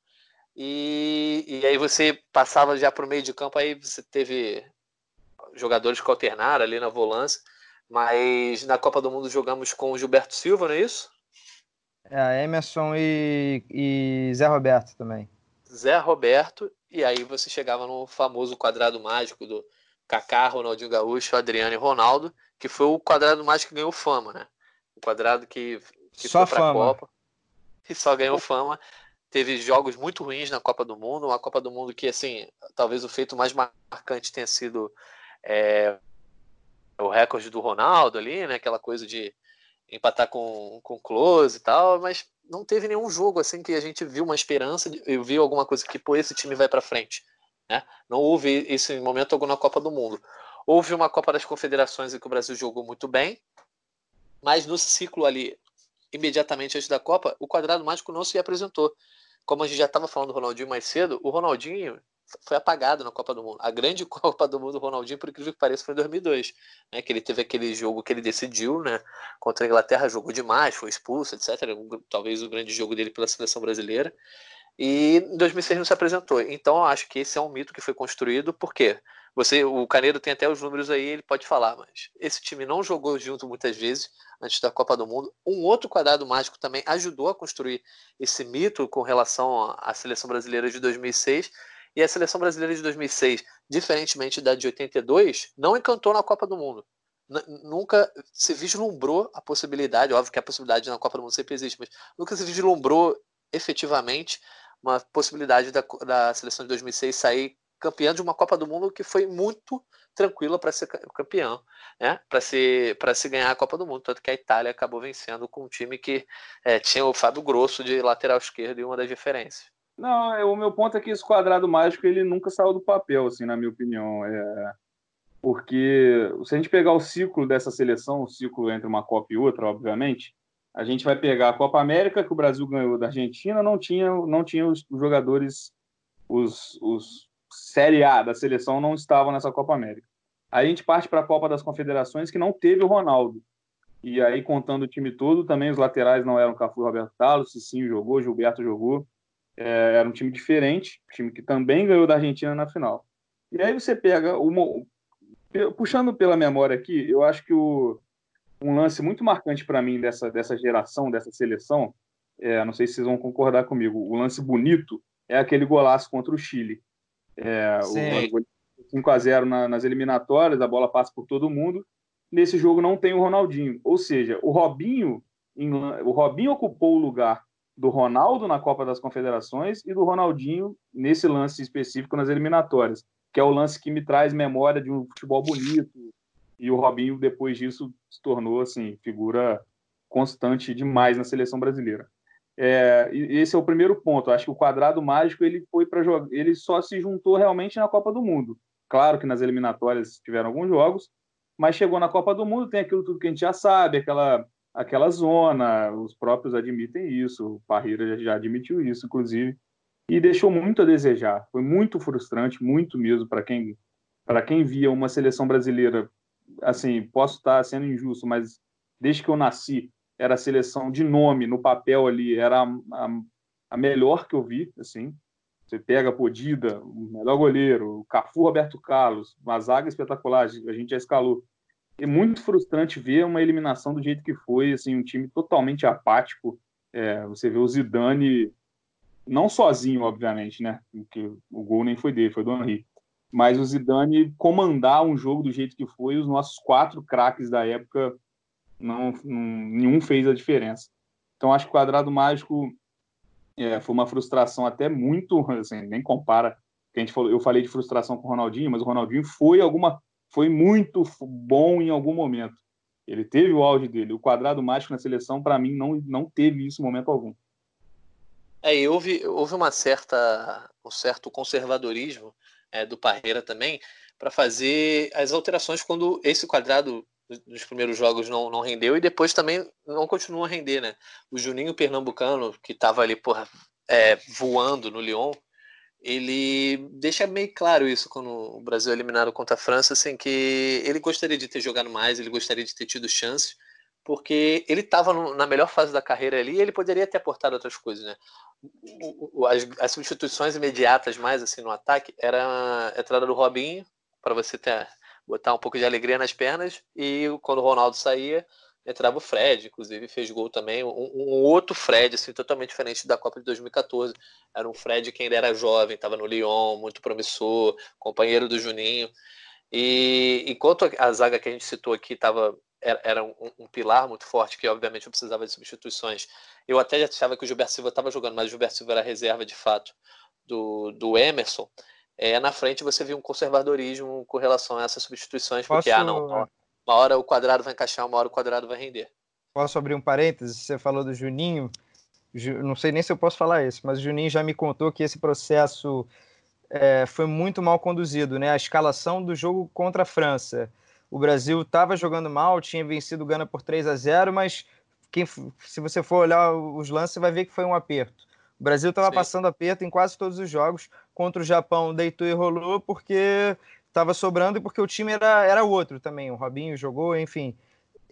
[SPEAKER 3] E, e aí você passava já para o meio de campo, aí você teve jogadores que alternaram ali na volância. Mas na Copa do Mundo jogamos com o Gilberto Silva, não é isso?
[SPEAKER 1] É, Emerson e, e Zé Roberto também.
[SPEAKER 3] Zé Roberto, e aí você chegava no famoso quadrado mágico do Kaká, Ronaldinho Gaúcho, Adriano e Ronaldo, que foi o quadrado mágico que ganhou fama, né? O quadrado que, que
[SPEAKER 1] só foi pra fama. Copa
[SPEAKER 3] e só ganhou fama. Teve jogos muito ruins na Copa do Mundo, uma Copa do Mundo que, assim, talvez o feito mais marcante tenha sido é, o recorde do Ronaldo ali, né? Aquela coisa de empatar com, com close e tal, mas não teve nenhum jogo assim que a gente viu uma esperança, eu vi alguma coisa que, pô, esse time vai para frente. Né? Não houve isso em momento algum na Copa do Mundo. Houve uma Copa das Confederações em que o Brasil jogou muito bem, mas no ciclo ali, imediatamente antes da Copa, o quadrado mágico não se apresentou. Como a gente já estava falando do Ronaldinho mais cedo, o Ronaldinho foi apagado na Copa do Mundo. A grande Copa do Mundo do Ronaldinho, por incrível que pareça, foi em 2002, né? Que ele teve aquele jogo que ele decidiu, né? Contra a Inglaterra, jogou demais, foi expulso, etc. Talvez o grande jogo dele pela seleção brasileira. E em 2006 não se apresentou. Então, acho que esse é um mito que foi construído, porque você, o Caneiro tem até os números aí, ele pode falar, mas esse time não jogou junto muitas vezes antes da Copa do Mundo. Um outro quadrado mágico também ajudou a construir esse mito com relação à seleção brasileira de 2006 e a seleção brasileira de 2006, diferentemente da de 82, não encantou na Copa do Mundo. N nunca se vislumbrou a possibilidade, óbvio que a possibilidade na Copa do Mundo sempre existe, mas nunca se vislumbrou efetivamente uma possibilidade da, da seleção de 2006 sair campeã de uma Copa do Mundo que foi muito tranquila para ser campeão, né? Para se se ganhar a Copa do Mundo, tanto que a Itália acabou vencendo com um time que é, tinha o Fábio Grosso de lateral esquerdo e uma das referências.
[SPEAKER 2] Não, é, o meu ponto é que esse quadrado mágico ele nunca saiu do papel, assim, na minha opinião. É... Porque se a gente pegar o ciclo dessa seleção, o ciclo entre uma Copa e outra, obviamente, a gente vai pegar a Copa América, que o Brasil ganhou da Argentina, não tinha, não tinha os jogadores, os, os Série A da seleção não estavam nessa Copa América. Aí a gente parte para a Copa das Confederações, que não teve o Ronaldo. E aí, contando o time todo, também os laterais não eram Cafu Roberto Carlos, Cicinho jogou, Gilberto jogou. É, era um time diferente, um time que também ganhou da Argentina na final. E aí você pega, uma, puxando pela memória aqui, eu acho que o, um lance muito marcante para mim dessa, dessa geração, dessa seleção, é, não sei se vocês vão concordar comigo, o lance bonito é aquele golaço contra o Chile. É, o, 5 a 0 na, nas eliminatórias, a bola passa por todo mundo. Nesse jogo não tem o Ronaldinho, ou seja, o Robinho, em, o Robinho ocupou o lugar do Ronaldo na Copa das Confederações e do Ronaldinho nesse lance específico nas eliminatórias, que é o lance que me traz memória de um futebol bonito. E o Robinho, depois disso, se tornou assim, figura constante demais na seleção brasileira. É, esse é o primeiro ponto. Acho que o quadrado mágico ele foi para jogar, ele só se juntou realmente na Copa do Mundo. Claro que nas eliminatórias tiveram alguns jogos, mas chegou na Copa do Mundo, tem aquilo tudo que a gente já sabe, aquela aquela zona, os próprios admitem isso, o Parreira já, admitiu isso, inclusive, e deixou muito a desejar. Foi muito frustrante, muito mesmo para quem quem via uma seleção brasileira, assim, posso estar sendo injusto, mas desde que eu nasci era a seleção de nome no papel ali, era a, a, a melhor que eu vi, assim. Você pega Podida, o melhor goleiro, o Cafu Roberto Carlos, uma zaga espetacular, a gente já escalou é muito frustrante ver uma eliminação do jeito que foi, assim, um time totalmente apático. É, você vê o Zidane não sozinho, obviamente, né? Porque o gol nem foi dele, foi do Henry. Mas o Zidane comandar um jogo do jeito que foi, os nossos quatro craques da época não, não, nenhum fez a diferença. Então acho que o quadrado mágico é, foi uma frustração até muito, assim, nem compara. Que a gente falou, eu falei de frustração com o Ronaldinho, mas o Ronaldinho foi alguma foi muito bom em algum momento. Ele teve o auge dele. O quadrado mágico na seleção, para mim, não, não teve isso em momento algum.
[SPEAKER 3] É, e houve, houve uma certa, um certo conservadorismo é, do Parreira também para fazer as alterações quando esse quadrado nos primeiros jogos não, não rendeu e depois também não continua a render, né? O Juninho Pernambucano, que estava ali porra, é, voando no Lyon, ele deixa meio claro isso quando o Brasil é eliminado contra a França, assim, que ele gostaria de ter jogado mais, ele gostaria de ter tido chances, porque ele estava na melhor fase da carreira ali e ele poderia ter aportado outras coisas, né? As, as substituições imediatas mais assim no ataque era a entrada do Robinho, para você ter, botar um pouco de alegria nas pernas, e quando o Ronaldo saía, entrava o Fred, inclusive fez gol também, um, um, outro Fred, assim, totalmente diferente da Copa de 2014. Era um Fred que ainda era jovem, estava no Lyon, muito promissor, companheiro do Juninho. E enquanto a zaga que a gente citou aqui estava era, era um, um, pilar muito forte, que obviamente eu precisava de substituições. Eu até achava que o Gilberto Silva estava jogando, mas o Gilberto Silva era reserva de fato do, do Emerson. É, na frente você viu um conservadorismo com relação a essas substituições, porque, Posso... ah, não, uma hora o quadrado vai encaixar, uma hora o quadrado vai render.
[SPEAKER 1] Posso abrir um parênteses? Você falou do Juninho. Não sei nem se eu posso falar isso, mas o Juninho já me contou que esse processo é, foi muito mal conduzido, né? A escalação do jogo contra a França. O Brasil estava jogando mal, tinha vencido o Gana por 3 a 0, mas quem, se você for olhar os lances, vai ver que foi um aperto. O Brasil estava passando aperto em quase todos os jogos. Contra o Japão, deitou e rolou, porque estava sobrando porque o time era, era outro também. O Robinho jogou, enfim.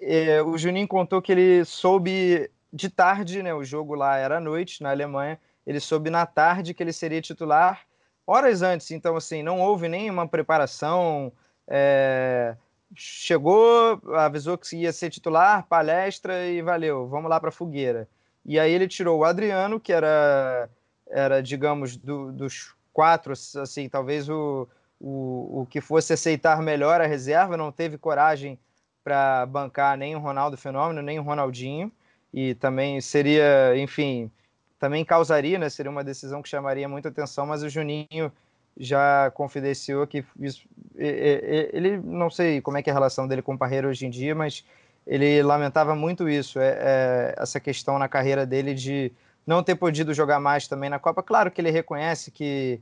[SPEAKER 1] É, o Juninho contou que ele soube de tarde, né? O jogo lá era à noite na Alemanha. Ele soube na tarde que ele seria titular horas antes. Então, assim, não houve nenhuma preparação. É, chegou, avisou que ia ser titular, palestra e valeu, vamos lá para a fogueira. E aí ele tirou o Adriano, que era, era digamos, do, dos quatro, assim, talvez o, o, o que fosse aceitar melhor a reserva, não teve coragem para bancar nem o Ronaldo Fenômeno, nem o Ronaldinho, e também seria, enfim, também causaria, né, seria uma decisão que chamaria muita atenção, mas o Juninho já confidenciou que isso, ele, não sei como é que é a relação dele com o Parreira hoje em dia, mas ele lamentava muito isso, é, é, essa questão na carreira dele de não ter podido jogar mais também na Copa. Claro que ele reconhece que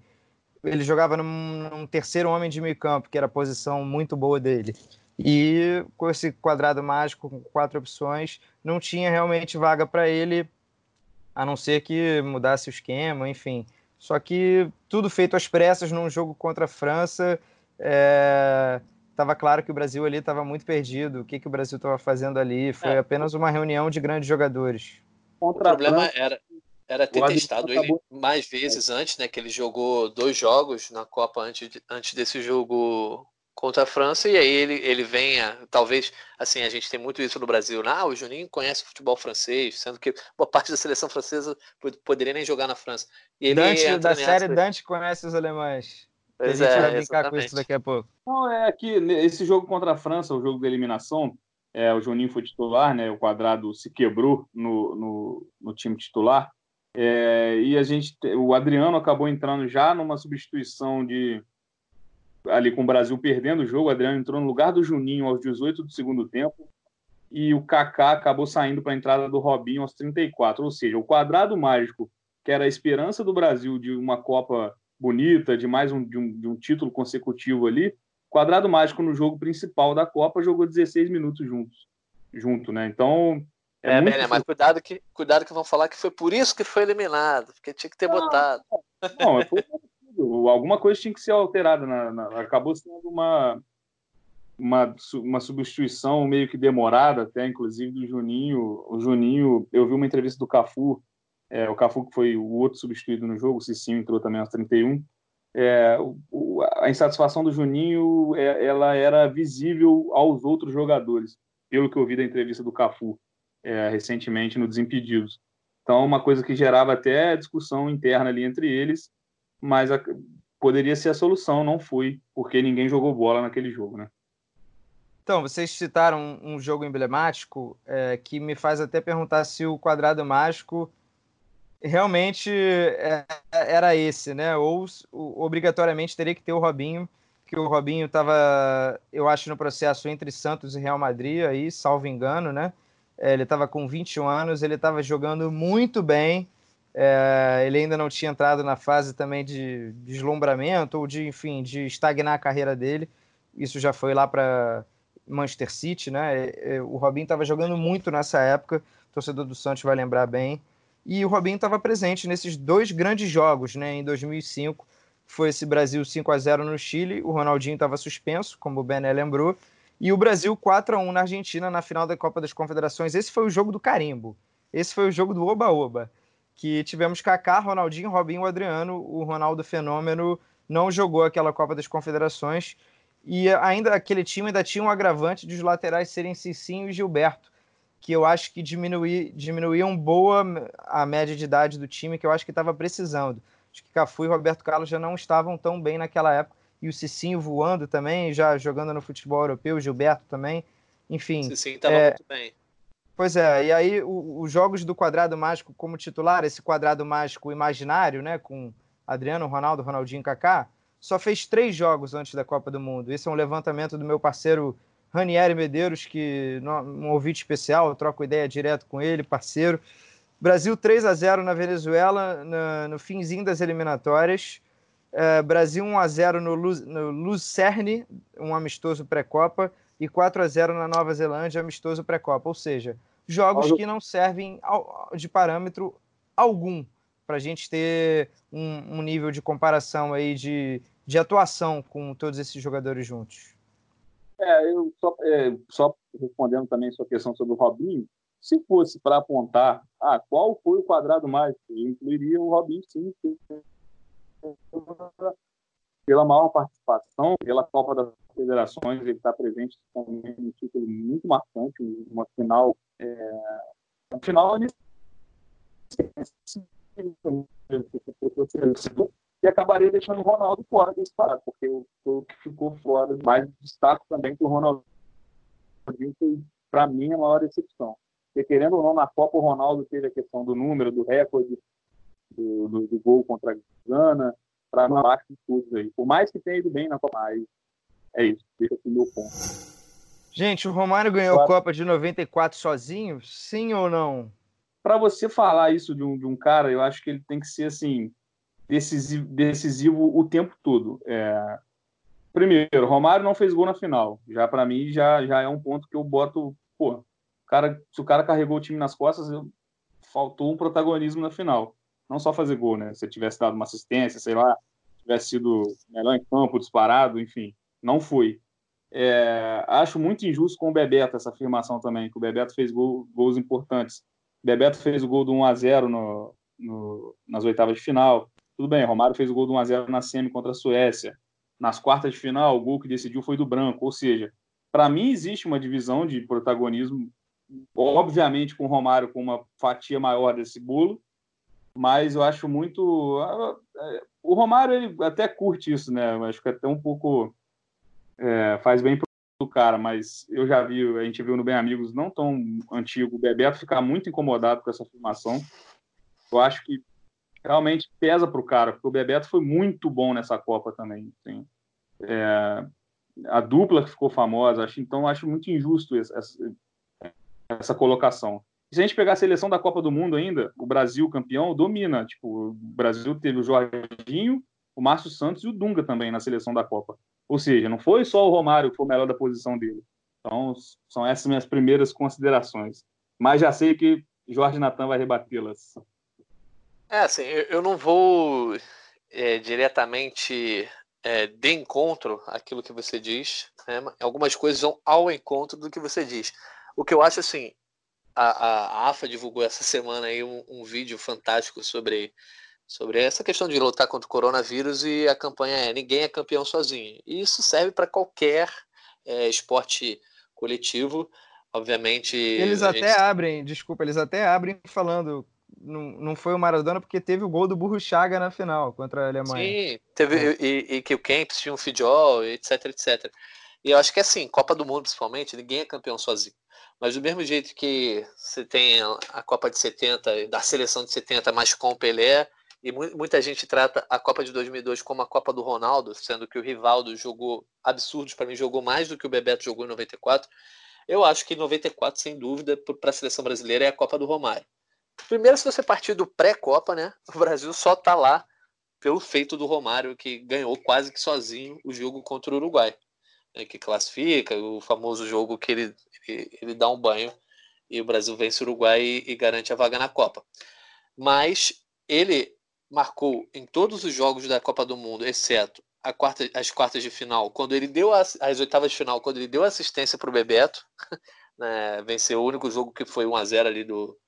[SPEAKER 1] ele jogava num, num, terceiro homem de meio campo, que era a posição muito boa dele. E com esse quadrado mágico, com quatro opções, não tinha realmente vaga para ele, a não ser que mudasse o esquema, enfim. Só que tudo feito às pressas num jogo contra a França, estava é... claro que o Brasil ali estava muito perdido. O que, que o Brasil estava fazendo ali? Foi é. apenas uma reunião de grandes jogadores.
[SPEAKER 3] O problema era, era ter testado ele mais vezes antes, né? Que ele jogou dois jogos na Copa antes, antes desse jogo contra a França, e aí ele, ele venha, talvez, assim, a gente tem muito isso no Brasil, né? ah, o Juninho conhece o futebol francês, sendo que boa parte da seleção francesa poderia nem jogar na França.
[SPEAKER 1] E ele Dante, da série Dante conhece os alemães. Pois a gente é, vai brincar exatamente. com isso daqui a pouco.
[SPEAKER 2] Não, é que esse jogo contra a França, o jogo da eliminação, é, o Juninho foi titular, né? O quadrado se quebrou no, no, no time titular. É, e a gente, o Adriano acabou entrando já numa substituição de ali com o Brasil perdendo o jogo. O Adriano entrou no lugar do Juninho aos 18 do segundo tempo e o Kaká acabou saindo para a entrada do Robinho aos 34. Ou seja, o quadrado mágico, que era a esperança do Brasil de uma Copa bonita, de mais um, de um, de um título consecutivo ali, quadrado mágico no jogo principal da Copa jogou 16 minutos juntos, junto, né? Então.
[SPEAKER 3] É, é mas cuidado que, cuidado que vão falar que foi por isso que foi eliminado, porque tinha que ter não, botado.
[SPEAKER 2] Não, foi, alguma coisa tinha que ser alterada. Na, na, acabou sendo uma, uma, uma substituição meio que demorada, até inclusive do Juninho. O Juninho, eu vi uma entrevista do Cafu é, o Cafu, que foi o outro substituído no jogo, o Cicinho entrou também aos 31. É, o, a insatisfação do Juninho é, ela era visível aos outros jogadores, pelo que eu vi da entrevista do Cafu é, recentemente no Desimpedidos. Então, uma coisa que gerava até discussão interna ali entre eles, mas a, poderia ser a solução, não foi, porque ninguém jogou bola naquele jogo, né?
[SPEAKER 1] Então, vocês citaram um, jogo emblemático é, que me faz até perguntar se o quadrado mágico realmente é, era esse, né? Ou, obrigatoriamente teria que ter o Robinho, que o Robinho estava, eu acho, no processo entre Santos e Real Madrid, aí, salvo engano, né? É, ele estava com 21 anos, ele estava jogando muito bem. É, ele ainda não tinha entrado na fase também de deslumbramento ou de, enfim, de estagnar a carreira dele. Isso já foi lá para Manchester City, né? É, é, o Robinho estava jogando muito nessa época. O torcedor do Santos vai lembrar bem. E o Robinho estava presente nesses dois grandes jogos, né? Em 2005 foi esse Brasil 5 a 0 no Chile, o Ronaldinho estava suspenso, como o Bené lembrou, e o Brasil 4 a 1 na Argentina na final da Copa das Confederações. Esse foi o jogo do carimbo. Esse foi o jogo do oba-oba, que tivemos Kaká, Ronaldinho, Robinho, Adriano, o Ronaldo Fenômeno não jogou aquela Copa das Confederações e ainda aquele time ainda tinha um agravante de os laterais serem Cicinho e Gilberto, que eu acho que diminui, diminuíam boa a média de idade do time, que eu acho que estava precisando. Acho que Cafu e Roberto Carlos já não estavam tão bem naquela época. E o Cicinho voando também, já jogando no futebol europeu, Gilberto também. Enfim.
[SPEAKER 3] Cicinho estava é... muito bem.
[SPEAKER 1] Pois é, e aí os jogos do quadrado mágico como titular, esse quadrado mágico imaginário, né, com Adriano, Ronaldo, Ronaldinho, Kaká, só fez três jogos antes da Copa do Mundo. Esse é um levantamento do meu parceiro Ranieri Medeiros, que um ouvinte especial, eu troco ideia direto com ele, parceiro. Brasil 3 a 0 na Venezuela no, no finzinho das eliminatórias. É, Brasil 1 a 0 no, Lu, no Lucerne, um amistoso pré-copa, e 4 a 0 na Nova Zelândia, amistoso pré-copa. Ou seja, jogos que não servem de parâmetro algum para a gente ter um, um, nível de comparação aí de, de atuação com todos esses jogadores juntos.
[SPEAKER 2] É, eu só, é, só respondendo também sua questão sobre o Robinho, se fosse para apontar, ah, qual foi o quadrado mágico, incluiria o Robinho sim, pela maior participação, pela Copa das Federações, ele está presente também um título muito marcante, uma final, é, uma final e acabaria deixando o Ronaldo fora desse parado, porque o, que ficou fora, mais destaque também que o Ronaldo para mim, a maior decepção. Porque, querendo ou não, na Copa o Ronaldo teve a questão do número, do recorde, do, do, do gol contra a Gana, para baixo de tudo aí. Por mais que tenha ido bem na Copa, mas é isso, deixa aqui meu ponto.
[SPEAKER 1] Gente, o Romário ganhou a Copa de 94 sozinho? Sim ou não?
[SPEAKER 2] Para você falar isso de um, de um cara, eu acho que ele tem que ser assim decisivo, decisivo o tempo todo. É... Primeiro, Romário não fez gol na final. Já para mim já, já é um ponto que eu boto, pô, cara, se o cara carregou o time nas costas, eu... faltou um protagonismo na final. Não só fazer gol, né? Se tivesse dado uma assistência, sei lá, tivesse sido melhor em campo, disparado, enfim, não foi. É... acho muito injusto com o Bebeto essa afirmação também, que o Bebeto fez gol, gols importantes. O Bebeto fez o gol do 1 a 0 no, no, nas oitavas de final. Tudo bem, Romário fez o gol do 1x0 na semi contra a Suécia. Nas quartas de final, o gol que decidiu foi do Branco. Ou seja, para mim existe uma divisão de protagonismo, obviamente com o Romário com uma fatia maior desse bolo, mas eu acho muito. O Romário ele até curte isso, né? Eu acho que é até um pouco. É, faz bem pro cara, mas eu já vi, a gente viu no Bem Amigos não tão antigo, o Bebeto ficar muito incomodado com essa afirmação eu acho que realmente pesa para o cara, porque o Bebeto foi muito bom nessa Copa também. Assim. É, a dupla que ficou famosa, acho, então acho muito injusto essa, essa colocação. Se a gente pegar a seleção da Copa do Mundo ainda, o Brasil campeão domina. Tipo, o Brasil teve o Jorginho, o Márcio Santos e o Dunga também na seleção da Copa. Ou seja, não foi só o Romário que foi o melhor da posição dele. Então, são essas minhas primeiras considerações. Mas já sei que Jorge Natan vai rebatê-las.
[SPEAKER 3] É, assim, eu não vou é, diretamente é, de encontro àquilo que você diz. Né? Algumas coisas vão ao encontro do que você diz. O que eu acho assim, a, a, AFA divulgou essa semana aí um, um, vídeo fantástico sobre, sobre essa questão de lutar contra o coronavírus e a campanha é ninguém é campeão sozinho. E isso serve para qualquer é, esporte coletivo. Obviamente.
[SPEAKER 1] Eles até gente... abrem, desculpa, eles até abrem falando não, não foi o Maradona porque teve o gol do Burro Chaga na final contra a Alemanha.
[SPEAKER 3] Sim, teve, é. e, e, que o Kempis tinha um Fidjol, etc, etc. E eu acho que assim, Copa do Mundo principalmente, ninguém é campeão sozinho. Mas do mesmo jeito que você tem a Copa de 70, da seleção de 70 mais com o Pelé, e muita gente trata a Copa de 2002 como a Copa do Ronaldo, sendo que o Rivaldo jogou absurdos para mim, jogou mais do que o Bebeto jogou em 94. Eu acho que 94, sem dúvida, para a seleção brasileira é a Copa do Romário. Primeiro, se você partir do pré-Copa, né? O Brasil só tá lá pelo feito do Romário, que ganhou quase que sozinho o jogo contra o Uruguai, né, que classifica, o famoso jogo que ele, ele, ele, dá um banho e o Brasil vence o Uruguai e, e garante a vaga na Copa. Mas ele marcou em todos os jogos da Copa do Mundo, exceto quarta, as quartas de final, quando ele deu as, as oitavas de final, quando ele deu assistência para o Bebeto, né, venceu o único jogo que foi 1 a 0 ali do,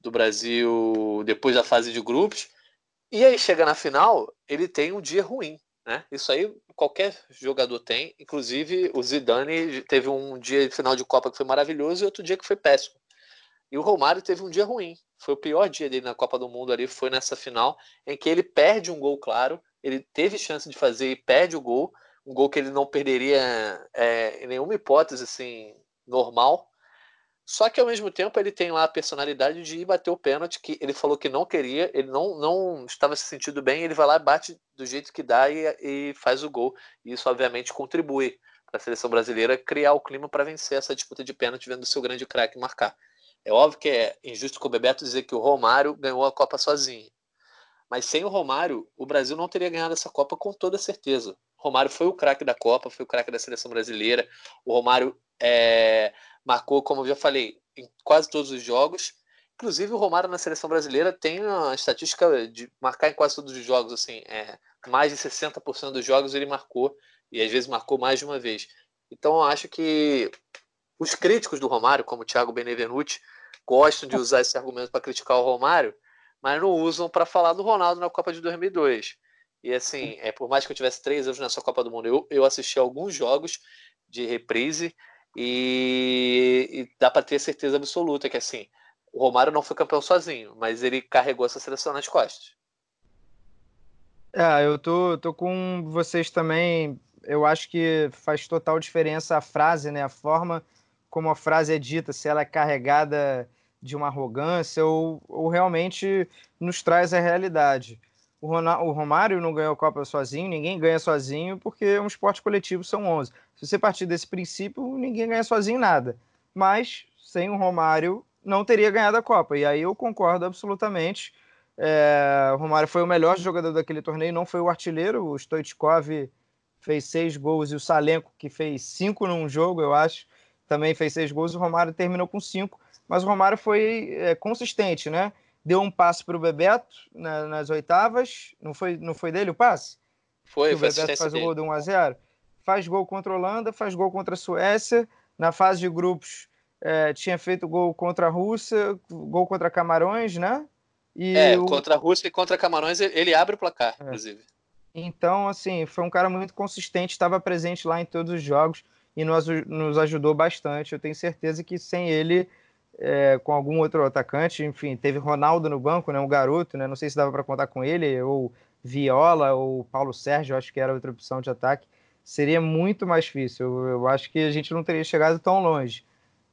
[SPEAKER 3] do Brasil depois da fase de grupos. E aí chega na final, ele tem um dia ruim, né? Isso aí qualquer jogador tem, inclusive o Zidane teve um dia de final de Copa que foi maravilhoso e outro dia que foi péssimo. E o Romário teve um dia ruim. Foi o pior dia dele na Copa do Mundo ali, foi nessa final em que ele perde um gol claro, ele teve chance de fazer e perde o gol, um gol que ele não perderia é, em nenhuma hipótese assim normal, só que ao mesmo tempo ele tem lá a personalidade de ir bater o pênalti, que ele falou que não queria, ele não, não estava se sentindo bem, ele vai lá, bate do jeito que dá e, e faz o gol. E isso obviamente contribui para a seleção brasileira criar o clima para vencer essa disputa de pênalti, vendo seu grande craque marcar. É óbvio que é injusto com o Bebeto dizer que o Romário ganhou a Copa sozinho. Mas sem o Romário, o Brasil não teria ganhado essa Copa com toda certeza. Romário foi o craque da Copa, foi o craque da seleção brasileira. O Romário é, marcou, como eu já falei, em quase todos os jogos. Inclusive, o Romário na seleção brasileira tem a estatística de marcar em quase todos os jogos. Assim, é, mais de 60% dos jogos ele marcou, e às vezes marcou mais de uma vez. Então, eu acho que os críticos do Romário, como o Thiago Benevenuti, gostam de usar esse argumento para criticar o Romário, mas não usam para falar do Ronaldo na Copa de 2002. E assim, é, por mais que eu tivesse três anos nessa Copa do Mundo, eu, eu assisti alguns jogos de reprise e, e dá para ter certeza absoluta que assim, o Romário não foi campeão sozinho, mas ele carregou essa seleção nas costas.
[SPEAKER 1] É, eu tô, tô com vocês também. Eu acho que faz total diferença a frase, né? A forma como a frase é dita, se ela é carregada de uma arrogância ou, ou realmente nos traz a realidade. O, o Romário não ganhou a Copa sozinho, ninguém ganha sozinho, porque um esporte coletivo são 11. Se você partir desse princípio, ninguém ganha sozinho nada. Mas sem o Romário, não teria ganhado a Copa. E aí eu concordo absolutamente. É, o Romário foi o melhor jogador daquele torneio, não foi o artilheiro. O Stoichkov fez seis gols e o Salenko, que fez cinco num jogo, eu acho, também fez seis gols. O Romário terminou com cinco. Mas o Romário foi é, consistente, né? Deu um passe para o Bebeto na, nas oitavas. Não foi, não foi dele o passe?
[SPEAKER 3] Foi,
[SPEAKER 1] o Bebeto faz dele. o gol de 1 a 0 Faz gol contra a Holanda, faz gol contra a Suécia. Na fase de grupos, é, tinha feito gol contra a Rússia, gol contra Camarões, né?
[SPEAKER 3] E é, o... contra a Rússia e contra Camarões ele abre o placar, é. inclusive.
[SPEAKER 1] Então, assim, foi um cara muito consistente, estava presente lá em todos os jogos e nos, nos ajudou bastante. Eu tenho certeza que sem ele é, com algum outro atacante. Enfim, teve Ronaldo no banco, né, um garoto, né, não sei se dava para contar com ele, ou Viola, ou Paulo Sérgio, acho que era outra opção de ataque. Seria muito mais difícil. Eu, eu, acho que a gente não teria chegado tão longe.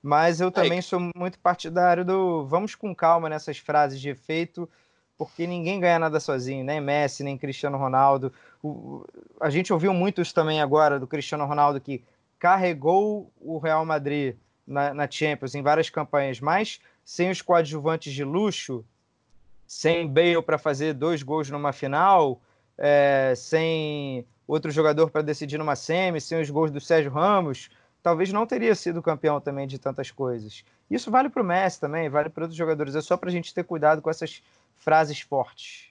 [SPEAKER 1] Mas eu também sou muito partidário do vamos com calma nessas frases de efeito, porque ninguém ganha nada sozinho, nem Messi, nem Cristiano Ronaldo. O, a gente ouviu muito isso também agora do Cristiano Ronaldo, que carregou o Real Madrid na, na Champions em várias campanhas, mas sem os coadjuvantes de luxo, sem Bale para fazer dois gols numa final, é, sem outro jogador para decidir numa semi, sem os gols do Sérgio Ramos, talvez não teria sido campeão também de tantas coisas. Isso vale para o Messi também, vale para outros jogadores. É só para a gente ter cuidado com essas frases fortes.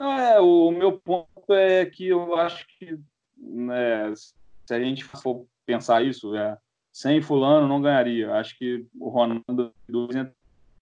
[SPEAKER 2] É, o meu ponto é que eu acho que né, se a gente for pensar isso, é, sem fulano não ganharia. Acho que o Ronaldo entra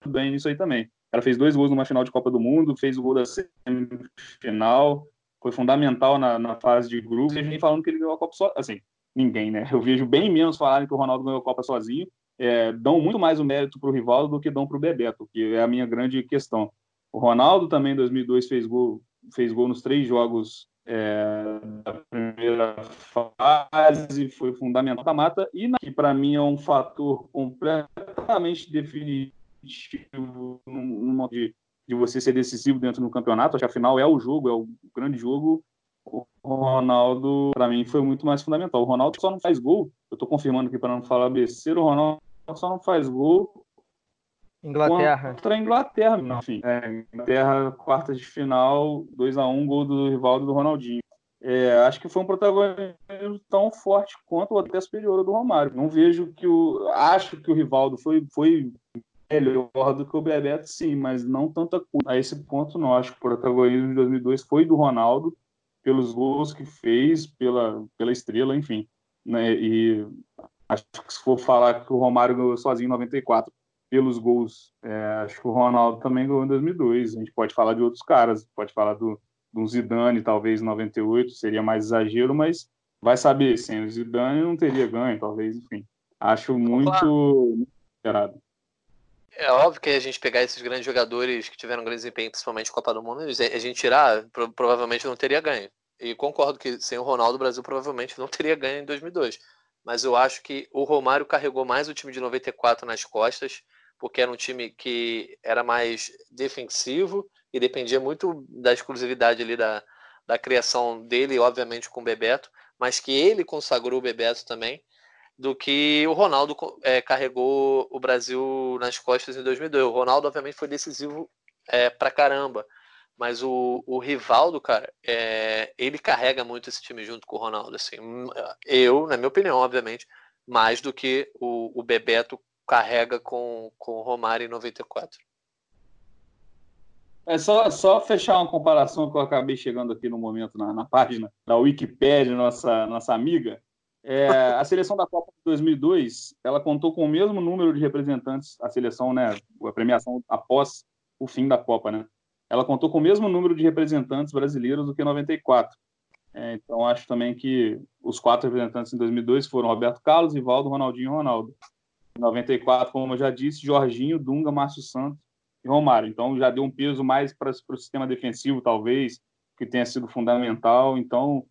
[SPEAKER 2] bem nisso aí também. O cara fez dois gols numa final de Copa do Mundo, fez o gol da semifinal, foi fundamental na, na fase de grupo, e gente falando que ele ganhou a Copa só, assim, ninguém, né? Eu vejo bem menos falarem que o Ronaldo ganhou a Copa sozinho, é, dão muito mais o mérito para o Rivaldo do que dão para o Bebeto, que é a minha grande questão. O Ronaldo também, em 2002, fez gol, fez gol nos três jogos é, da primeira fase, foi fundamental da mata, e que para mim é um fator completamente definitivo no de, de você ser decisivo dentro do campeonato. Acho que afinal é o jogo, é o grande jogo. O Ronaldo, para mim, foi muito mais fundamental. O Ronaldo só não faz gol, eu estou confirmando aqui para não falar besteira, o Ronaldo só não faz gol
[SPEAKER 1] Inglaterra.
[SPEAKER 2] Contra a Inglaterra, não, enfim. É, Inglaterra, quartas de final, 2 a 1 gol do Rivaldo do Ronaldinho. É, acho que foi um protagonismo tão forte quanto ou até superior do Romário. Não vejo que o. Acho que o Rivaldo foi, foi melhor do que o Bebeto, sim, mas não tanta coisa. A esse ponto, não. Acho que o protagonismo de 2002 foi do Ronaldo, pelos gols que fez, pela, pela estrela, enfim. Né? E acho que se for falar que o Romário ganhou sozinho em 94 pelos gols. É, acho que o Ronaldo também ganhou em 2002. A gente pode falar de outros caras, pode falar do, do Zidane, talvez em 98, seria mais exagero, mas vai saber, sem o Zidane não teria ganho, talvez, enfim. Acho muito, esperado.
[SPEAKER 3] É óbvio que a gente pegar esses grandes jogadores que tiveram grande desempenho, principalmente Copa do Mundo, a gente tirar, provavelmente não teria ganho. E concordo que sem o Ronaldo, o Brasil provavelmente não teria ganho em 2002. Mas eu acho que o Romário carregou mais o time de 94 nas costas porque era um time que era mais defensivo e dependia muito da exclusividade ali da, da criação dele, obviamente com o Bebeto, mas que ele consagrou o Bebeto também, do que o Ronaldo é, carregou o Brasil nas costas em 2002. O Ronaldo, obviamente, foi decisivo é, pra caramba, mas o, o Rivaldo, cara, é, ele carrega muito esse time junto com o Ronaldo. Assim, eu, na minha opinião, obviamente, mais do que o, o Bebeto carrega com, com o Romário em 94.
[SPEAKER 2] É só, só fechar uma comparação que eu acabei chegando aqui no momento na, na página da Wikipédia, nossa, nossa amiga. É, a seleção da Copa de 2002, ela contou com o mesmo número de representantes, a seleção, né, a premiação após o fim da Copa, né? Ela contou com o mesmo número de representantes brasileiros do que 94. É, então acho também que os quatro representantes em 2002 foram Roberto Carlos, Ivaldo, Ronaldinho e Ronaldo. 94, como eu já disse, Jorginho, Dunga, Márcio Santos e Romário. Então já deu um peso mais para o sistema defensivo, talvez, que tenha sido fundamental. Então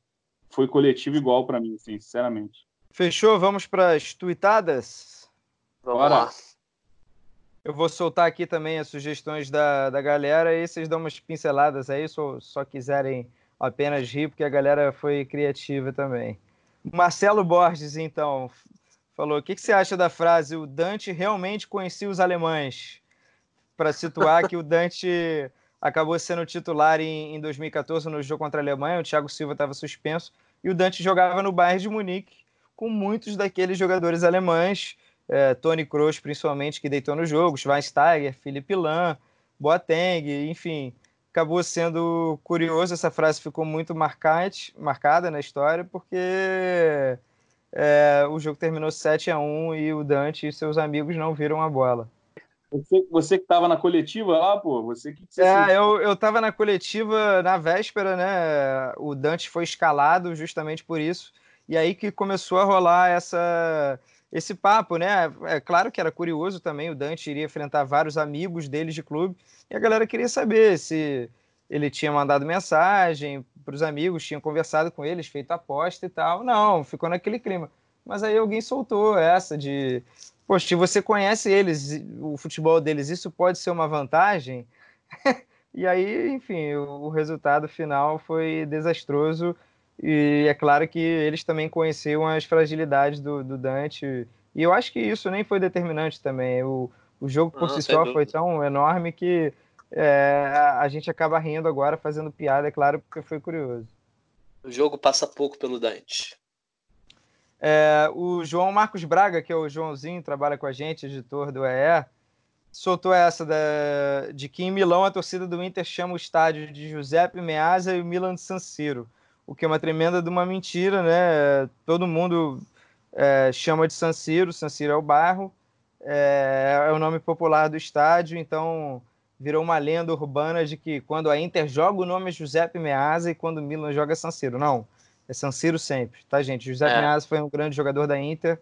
[SPEAKER 2] foi coletivo igual para mim, assim, sinceramente.
[SPEAKER 1] Fechou? Vamos para as tuitadas?
[SPEAKER 3] Vamos Bora. lá.
[SPEAKER 1] Eu vou soltar aqui também as sugestões da, da galera e vocês dão umas pinceladas aí, se só quiserem apenas rir, porque a galera foi criativa também. Marcelo Borges, então, falou: o que, que você acha da frase o Dante realmente conhecia os alemães? Para situar que o Dante acabou sendo titular em, em 2014 no jogo contra a Alemanha, o Thiago Silva estava suspenso, e o Dante jogava no Bayern de Munique com muitos daqueles jogadores alemães, é, Tony Kroos principalmente, que deitou no jogo, Schweinsteiger, Felipe Lahm, Boateng, enfim. Acabou sendo curioso, essa frase ficou muito marcante, marcada na história, porque é, o jogo terminou 7 a 1 e o Dante e seus amigos não viram a bola.
[SPEAKER 2] Você, você que estava na coletiva lá, pô, você que. Você
[SPEAKER 1] é, eu, eu tava na coletiva na véspera, né? O Dante foi escalado justamente por isso. E aí que começou a rolar essa, esse papo, né? É claro que era curioso também, o Dante iria enfrentar vários amigos deles de clube, e a galera queria saber se ele tinha mandado mensagem para os amigos, tinha conversado com eles, feito aposta e tal. Não, ficou naquele clima. Mas aí alguém soltou essa de poxa, se você conhece eles, o futebol deles, isso pode ser uma vantagem. e aí, enfim, o, o resultado final foi desastroso. E é claro que eles também conheciam as fragilidades do, do Dante. E eu acho que isso nem foi determinante também. O, o jogo por Não, si só dúvida. foi tão enorme que é, a gente acaba rindo agora, fazendo piada, é claro, porque foi curioso.
[SPEAKER 3] O jogo passa pouco pelo Dante.
[SPEAKER 1] É, o João Marcos Braga, que é o Joãozinho, trabalha com a gente, editor do EE, soltou essa da, de que em Milão a torcida do Inter chama o estádio de Giuseppe Meazza e o Milan de San Siro, o que é uma tremenda de uma mentira, né? Todo mundo é, chama de San Siro, San Siro é o bairro, é, é o nome popular do estádio, então virou uma lenda urbana de que quando a Inter joga o nome é Giuseppe Meazza e quando o Milan joga é San Siro. Não, é San Siro sempre, tá, gente? Giuseppe é. Meazza foi um grande jogador da Inter,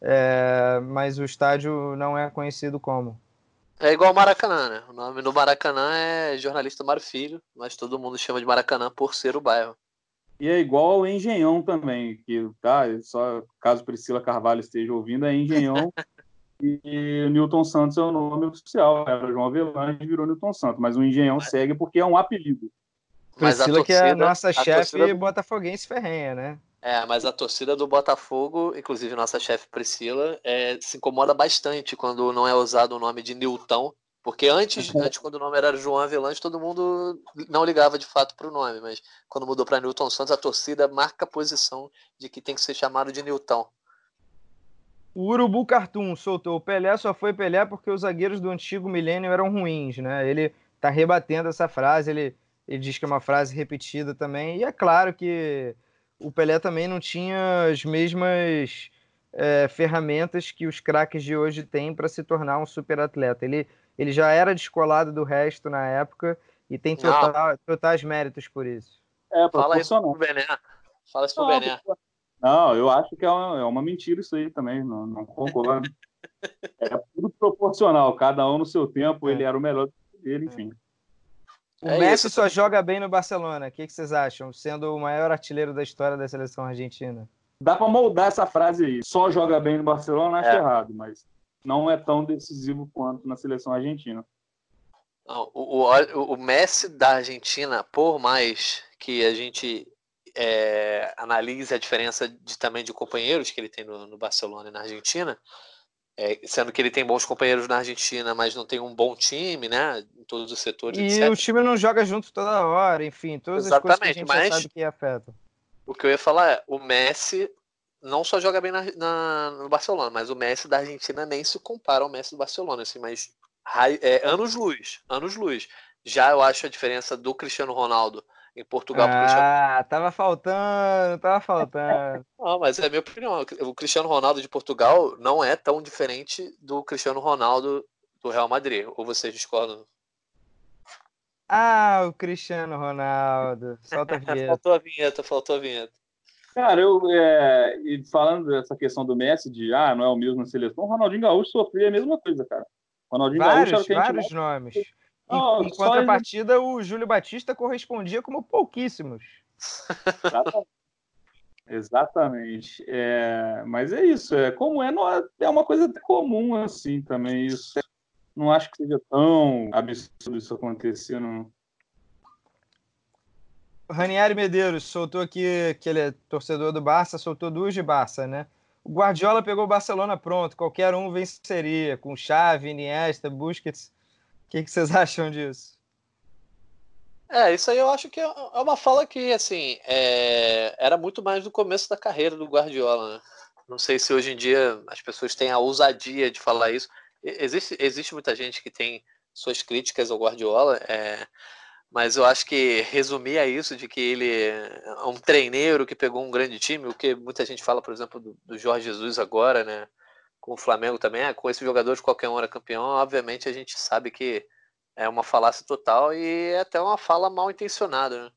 [SPEAKER 1] é, mas o estádio não é conhecido como.
[SPEAKER 3] É igual Maracanã, né? O nome do Maracanã é jornalista Mário Filho, mas todo mundo chama de Maracanã por ser o bairro.
[SPEAKER 2] E é igual ao Engenhão também, que tá, só caso Priscila Carvalho esteja ouvindo, é Engenhão e o Newton Santos é o nome oficial. Era João Avelange e virou Newton Santos, mas o Engenhão mas... segue porque é um apelido.
[SPEAKER 1] Mas Priscila, torcida, que é a nossa a chefe torcida... botafoguense ferrenha, né?
[SPEAKER 3] É, mas a torcida do Botafogo, inclusive nossa chefe Priscila, é, se incomoda bastante quando não é usado o nome de Newton, porque antes, uhum. antes quando o nome era João Avelange, todo mundo não ligava de fato para o nome, mas quando mudou para Newton Santos, a torcida marca a posição de que tem que ser chamado de Newton.
[SPEAKER 1] O Urubu Cartoon soltou. O Pelé só foi Pelé porque os zagueiros do antigo milênio eram ruins, né? Ele tá rebatendo essa frase, ele, ele diz que é uma frase repetida também. E é claro que o Pelé também não tinha as mesmas é, ferramentas que os craques de hoje têm para se tornar um super atleta. Ele, ele já era descolado do resto na época e tem total, totais méritos por isso.
[SPEAKER 3] É, Fala isso pro Bené. Fala isso pro Bené.
[SPEAKER 2] Não, eu acho que é uma, é uma mentira isso aí também, não, não concordo. é tudo proporcional, cada um no seu tempo, é. ele era o melhor dele, enfim.
[SPEAKER 1] O é Messi isso. só joga bem no Barcelona. O que, que, vocês acham? Sendo o maior artilheiro da história da seleção argentina.
[SPEAKER 2] Dá para moldar essa frase aí. Só joga bem no Barcelona, acho é. errado, mas não é tão decisivo quanto na seleção argentina.
[SPEAKER 3] Não, o, o, o Messi da Argentina, por mais que a gente é, analise a diferença de também de companheiros que ele tem no, no Barcelona e na Argentina, é, sendo que ele tem bons companheiros na Argentina, mas não tem um bom time, né? Em todos os setores.
[SPEAKER 1] E etc. o time não joga junto toda hora, enfim, todas Exatamente, as coisas que a gente mas sabe que afetam.
[SPEAKER 3] O que eu ia falar é, o Messi não só joga bem na, na, no Barcelona, mas o Messi da Argentina nem se compara ao Messi do Barcelona, assim, mas é, anos luz, anos luz. Já eu acho a diferença do Cristiano Ronaldo em Portugal.
[SPEAKER 1] Ah, tava faltando, tava faltando.
[SPEAKER 3] não, mas é a minha opinião. O Cristiano Ronaldo de Portugal não é tão diferente do Cristiano Ronaldo do Real Madrid. Ou vocês discordam?
[SPEAKER 1] Ah, o Cristiano Ronaldo. Solta a vinheta.
[SPEAKER 3] faltou a vinheta, faltou a vinheta.
[SPEAKER 2] Cara, eu é, falando dessa questão do Messi, de ah, não é o mesmo na seleção, o Ronaldinho Gaúcho sofria a mesma coisa, cara.
[SPEAKER 1] Ronaldinho vários, Gaúcho era vários nomes. Oh, em, contrapartida, ele... o Júlio Batista correspondia como pouquíssimos.
[SPEAKER 2] Exatamente. É, mas é isso. É, como é, não é, é uma coisa comum assim também. Isso. Não acho que seja tão absurdo isso acontecer. Não.
[SPEAKER 1] Ranieri Medeiros soltou aqui que ele é torcedor do Barça, soltou duas de Barça, né? O Guardiola pegou o Barcelona pronto, qualquer um venceria, com Xavi, Iniesta, Busquets. O que, que vocês acham disso?
[SPEAKER 3] É, isso aí eu acho que é, é uma fala que, assim, é... era muito mais do começo da carreira do Guardiola, né? Não sei se hoje em dia as pessoas têm a ousadia de falar isso. Existe, existe muita gente que tem suas críticas ao Guardiola, é... mas eu acho que resumir a isso de que ele é um treineiro que pegou um grande time, o que muita gente fala, por exemplo, do, do Jorge Jesus agora, né? Com o Flamengo também, é, com esse jogador de qualquer hora campeão, obviamente a gente sabe que é uma falácia total e é até uma fala mal intencionada, né?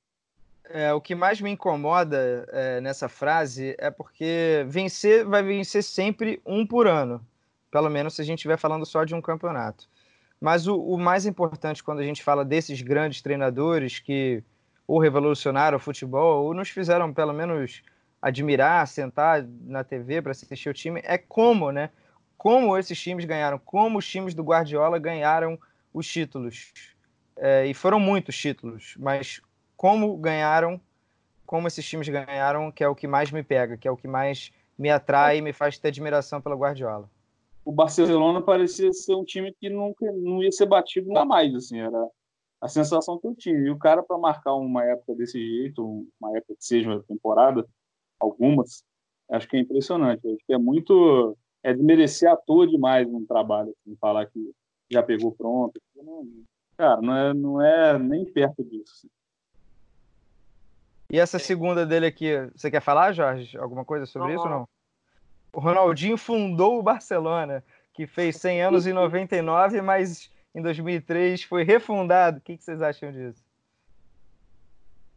[SPEAKER 1] É, o que mais me incomoda é, nessa frase é porque vencer vai vencer sempre um por ano, pelo menos se a gente estiver falando só de um campeonato. Mas o, o, mais importante quando a gente fala desses grandes treinadores que ou revolucionaram o futebol ou nos fizeram pelo menos admirar, sentar na TV para assistir o time, é como, né? como esses times ganharam, como os times do Guardiola ganharam os títulos. É, e foram muitos títulos, mas como ganharam, como esses times ganharam, que é o que mais me pega, que é o que mais me atrai e me faz ter admiração pelo Guardiola.
[SPEAKER 2] O Barcelona parecia ser um time que nunca não ia ser batido nunca mais, assim, era a sensação que eu tinha. E o cara para marcar uma época desse jeito, uma época que seja uma temporada, algumas, acho que é impressionante. Acho que é muito é desmerecer à toa demais um trabalho, assim, falar que já pegou pronto. Cara, não é, não é nem perto disso. Assim.
[SPEAKER 1] E essa segunda dele aqui, você quer falar, Jorge? Alguma coisa sobre não, isso ou não? O Ronaldinho fundou o Barcelona, que fez 100 anos em 99, mas em 2003 foi refundado. O que, vocês acham disso?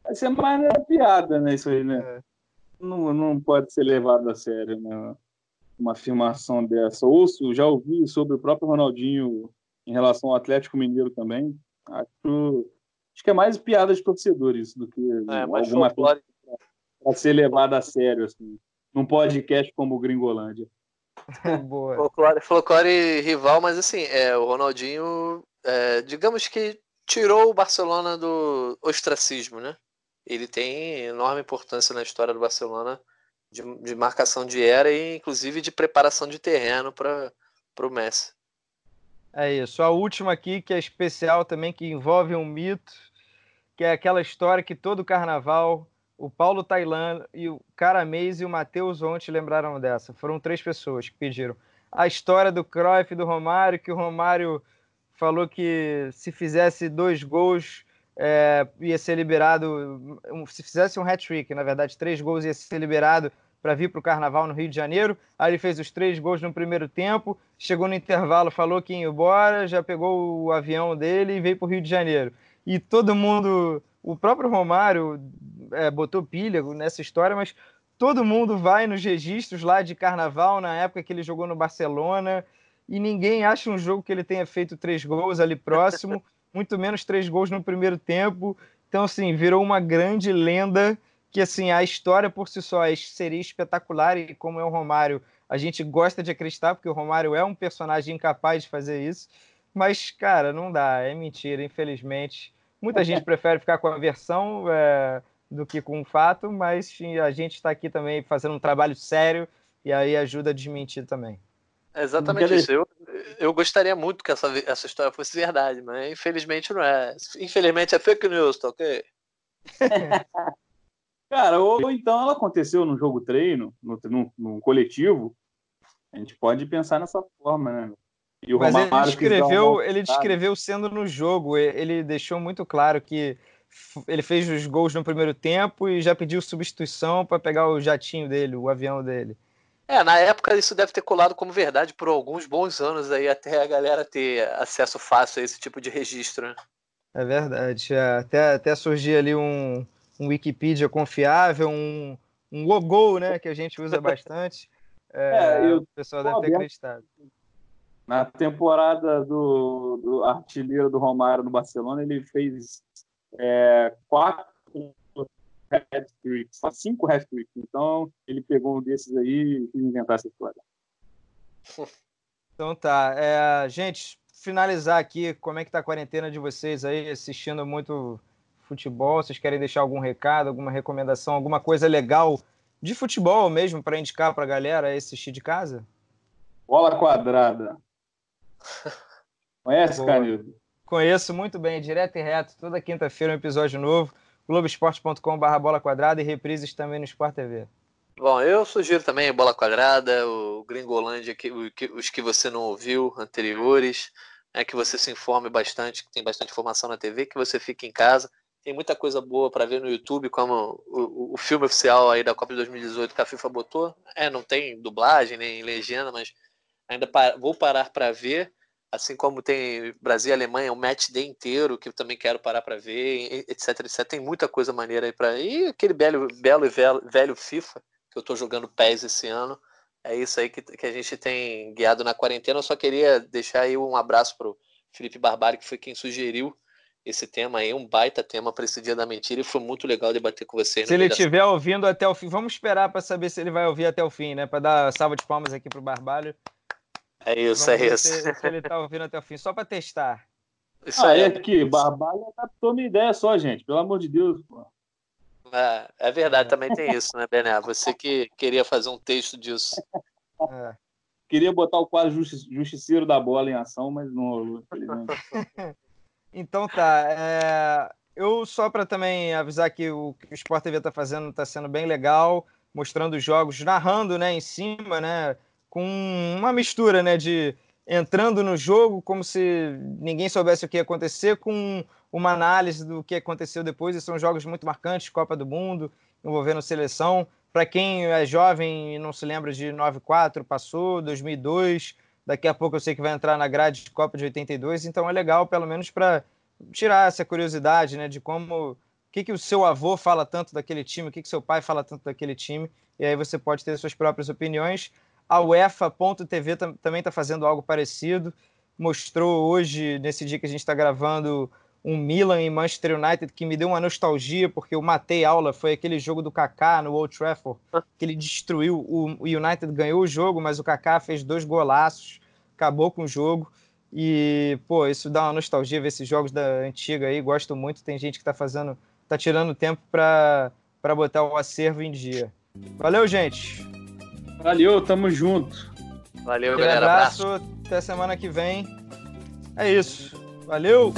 [SPEAKER 2] Vai ser mais piada, né? Isso aí, né? É. Não, não pode ser levado a sério, né? Uma afirmação dessa. Ouço, já ouvi sobre o próprio Ronaldinho em relação ao Atlético Mineiro também. Acho, acho que é mais piada de torcedores do que é, alguma coisa para ser levada a sério, assim. Num podcast como o Gringolândia.
[SPEAKER 3] Boa. Folclore, folclore rival, mas assim, é, o Ronaldinho, é, digamos que tirou o Barcelona do ostracismo, né? Ele tem enorme importância na história do Barcelona de, de marcação de era e inclusive de preparação de terreno para o Messi.
[SPEAKER 1] É isso. A última aqui, que é especial também, que envolve um mito, que é aquela história que todo carnaval o Paulo Tailan e o Caramês e o Matheus ontem lembraram dessa. Foram três pessoas que pediram. A história do Cruyff e do Romário, que o Romário falou que se fizesse dois gols é, ia ser liberado, se fizesse um hat-trick, na verdade, três gols ia ser liberado para vir para o Carnaval no Rio de Janeiro. Aí ele fez os três gols no primeiro tempo, chegou no intervalo, falou que ia embora, já pegou o avião dele e veio para o Rio de Janeiro. E todo mundo, o próprio Romário é, botou pilha nessa história, mas todo mundo vai nos registros lá de carnaval, na época que ele jogou no Barcelona, e ninguém acha um jogo que ele tenha feito três gols ali próximo, muito menos três gols no primeiro tempo. Então, assim, virou uma grande lenda que, assim, a história por si só seria espetacular e como é o Romário, a gente gosta de acreditar, porque o Romário é um personagem incapaz de fazer isso. Mas, cara, não dá, é mentira, infelizmente. Muita gente prefere ficar com a versão é, do que com o fato, mas a gente está aqui também fazendo um trabalho sério e aí ajuda a desmentir também.
[SPEAKER 3] É exatamente isso. Eu, eu gostaria muito que essa, essa história fosse verdade, mas infelizmente não é. Infelizmente é fake news, tá ok?
[SPEAKER 2] Cara, ou então ela aconteceu no jogo treino, no, no, no coletivo. A gente pode pensar nessa forma, né?
[SPEAKER 1] Mas ele descreveu, ele descreveu sendo no jogo. Ele deixou muito claro que ele fez os gols no primeiro tempo e já pediu substituição para pegar o jatinho dele, o avião dele.
[SPEAKER 3] É, na época isso deve ter colado como verdade por alguns bons anos aí, até a galera ter acesso fácil a esse tipo de registro. Né?
[SPEAKER 1] É verdade. É, até, até surgir ali um, um Wikipedia confiável, um, um Google, né, que a gente usa bastante. É, é, eu, o pessoal deve ter acreditado.
[SPEAKER 2] Na temporada do, do artilheiro do Romário no Barcelona, ele fez é, quatro hat-tricks, cinco hat-tricks. Então, ele pegou um desses aí e inventar essa história.
[SPEAKER 1] Então tá. É, gente, finalizar aqui, como é que tá a quarentena de vocês aí, assistindo muito futebol? Vocês querem deixar algum recado, alguma recomendação, alguma coisa legal de futebol mesmo para indicar para a galera assistir de casa?
[SPEAKER 2] Bola quadrada. Conhece, Canildo?
[SPEAKER 1] Conheço muito bem, direto e reto, toda quinta-feira um episódio novo, globesport.com.br bola quadrada e reprises também no Sport TV.
[SPEAKER 3] Bom, eu sugiro também Bola Quadrada, o Gringolândia, que, os que você não ouviu anteriores, é que você se informe bastante, que tem bastante informação na TV, que você fique em casa. Tem muita coisa boa para ver no YouTube, como o, o, filme oficial aí da Copa de 2018 que a FIFA botou. É, não tem dublagem nem legenda, mas ainda vou parar para ver. Assim como tem Brasil e Alemanha, um match day inteiro, que eu também quero parar para ver, etc, etc. Tem muita coisa maneira aí para. E aquele belo, belo e velho, velho FIFA, que eu estou jogando PES esse ano. É isso aí que, que a gente tem guiado na quarentena. Eu só queria deixar aí um abraço pro Felipe Barbari, que foi quem sugeriu esse tema aí, um baita tema para esse dia da mentira, e foi muito legal debater com você.
[SPEAKER 1] Se ele estiver ouvindo até o fim, vamos esperar para saber se ele vai ouvir até o fim, né? Para dar salva de palmas aqui pro Barbalho.
[SPEAKER 3] É isso, Vamos é isso.
[SPEAKER 1] Se, se ele tá ouvindo até o fim, só para testar.
[SPEAKER 2] Isso ah, aí é que Barbalha captou minha ideia só, gente. Pelo amor de Deus, pô.
[SPEAKER 3] É, é verdade, também tem isso, né, Bené? Você que queria fazer um texto disso.
[SPEAKER 2] É. Queria botar o quadro Justiceiro da Bola em ação, mas não rolou,
[SPEAKER 1] então tá. É... Eu só para também avisar que o que o Sport TV está fazendo está sendo bem legal, mostrando os jogos, narrando, né, em cima, né, com uma mistura, né, de entrando no jogo como se ninguém soubesse o que ia acontecer, com uma análise do que aconteceu depois. E são jogos muito marcantes, Copa do Mundo, envolvendo seleção. Para quem é jovem e não se lembra de 94, passou, 2002. Daqui a pouco eu sei que vai entrar na grade de Copa de 82, então é legal, pelo menos para tirar essa curiosidade, né, de como o que, que o seu avô fala tanto daquele time, o que, que seu pai fala tanto daquele time, e aí você pode ter suas próprias opiniões. A UEFA.tv também está fazendo algo parecido. Mostrou hoje, nesse dia que a gente está gravando, um Milan e Manchester United que me deu uma nostalgia, porque eu matei aula, foi aquele jogo do Kaká no Old Trafford, que ele destruiu, o United ganhou o jogo, mas o Kaká fez dois golaços, acabou com o jogo. E, pô, isso dá uma nostalgia ver esses jogos da antiga aí, gosto muito. Tem gente que tá fazendo, tá tirando tempo para botar o acervo em dia. Valeu, gente.
[SPEAKER 2] Valeu, tamo junto.
[SPEAKER 3] Valeu, galera.
[SPEAKER 1] Abraço, abraço, até semana que vem. É isso. Valeu.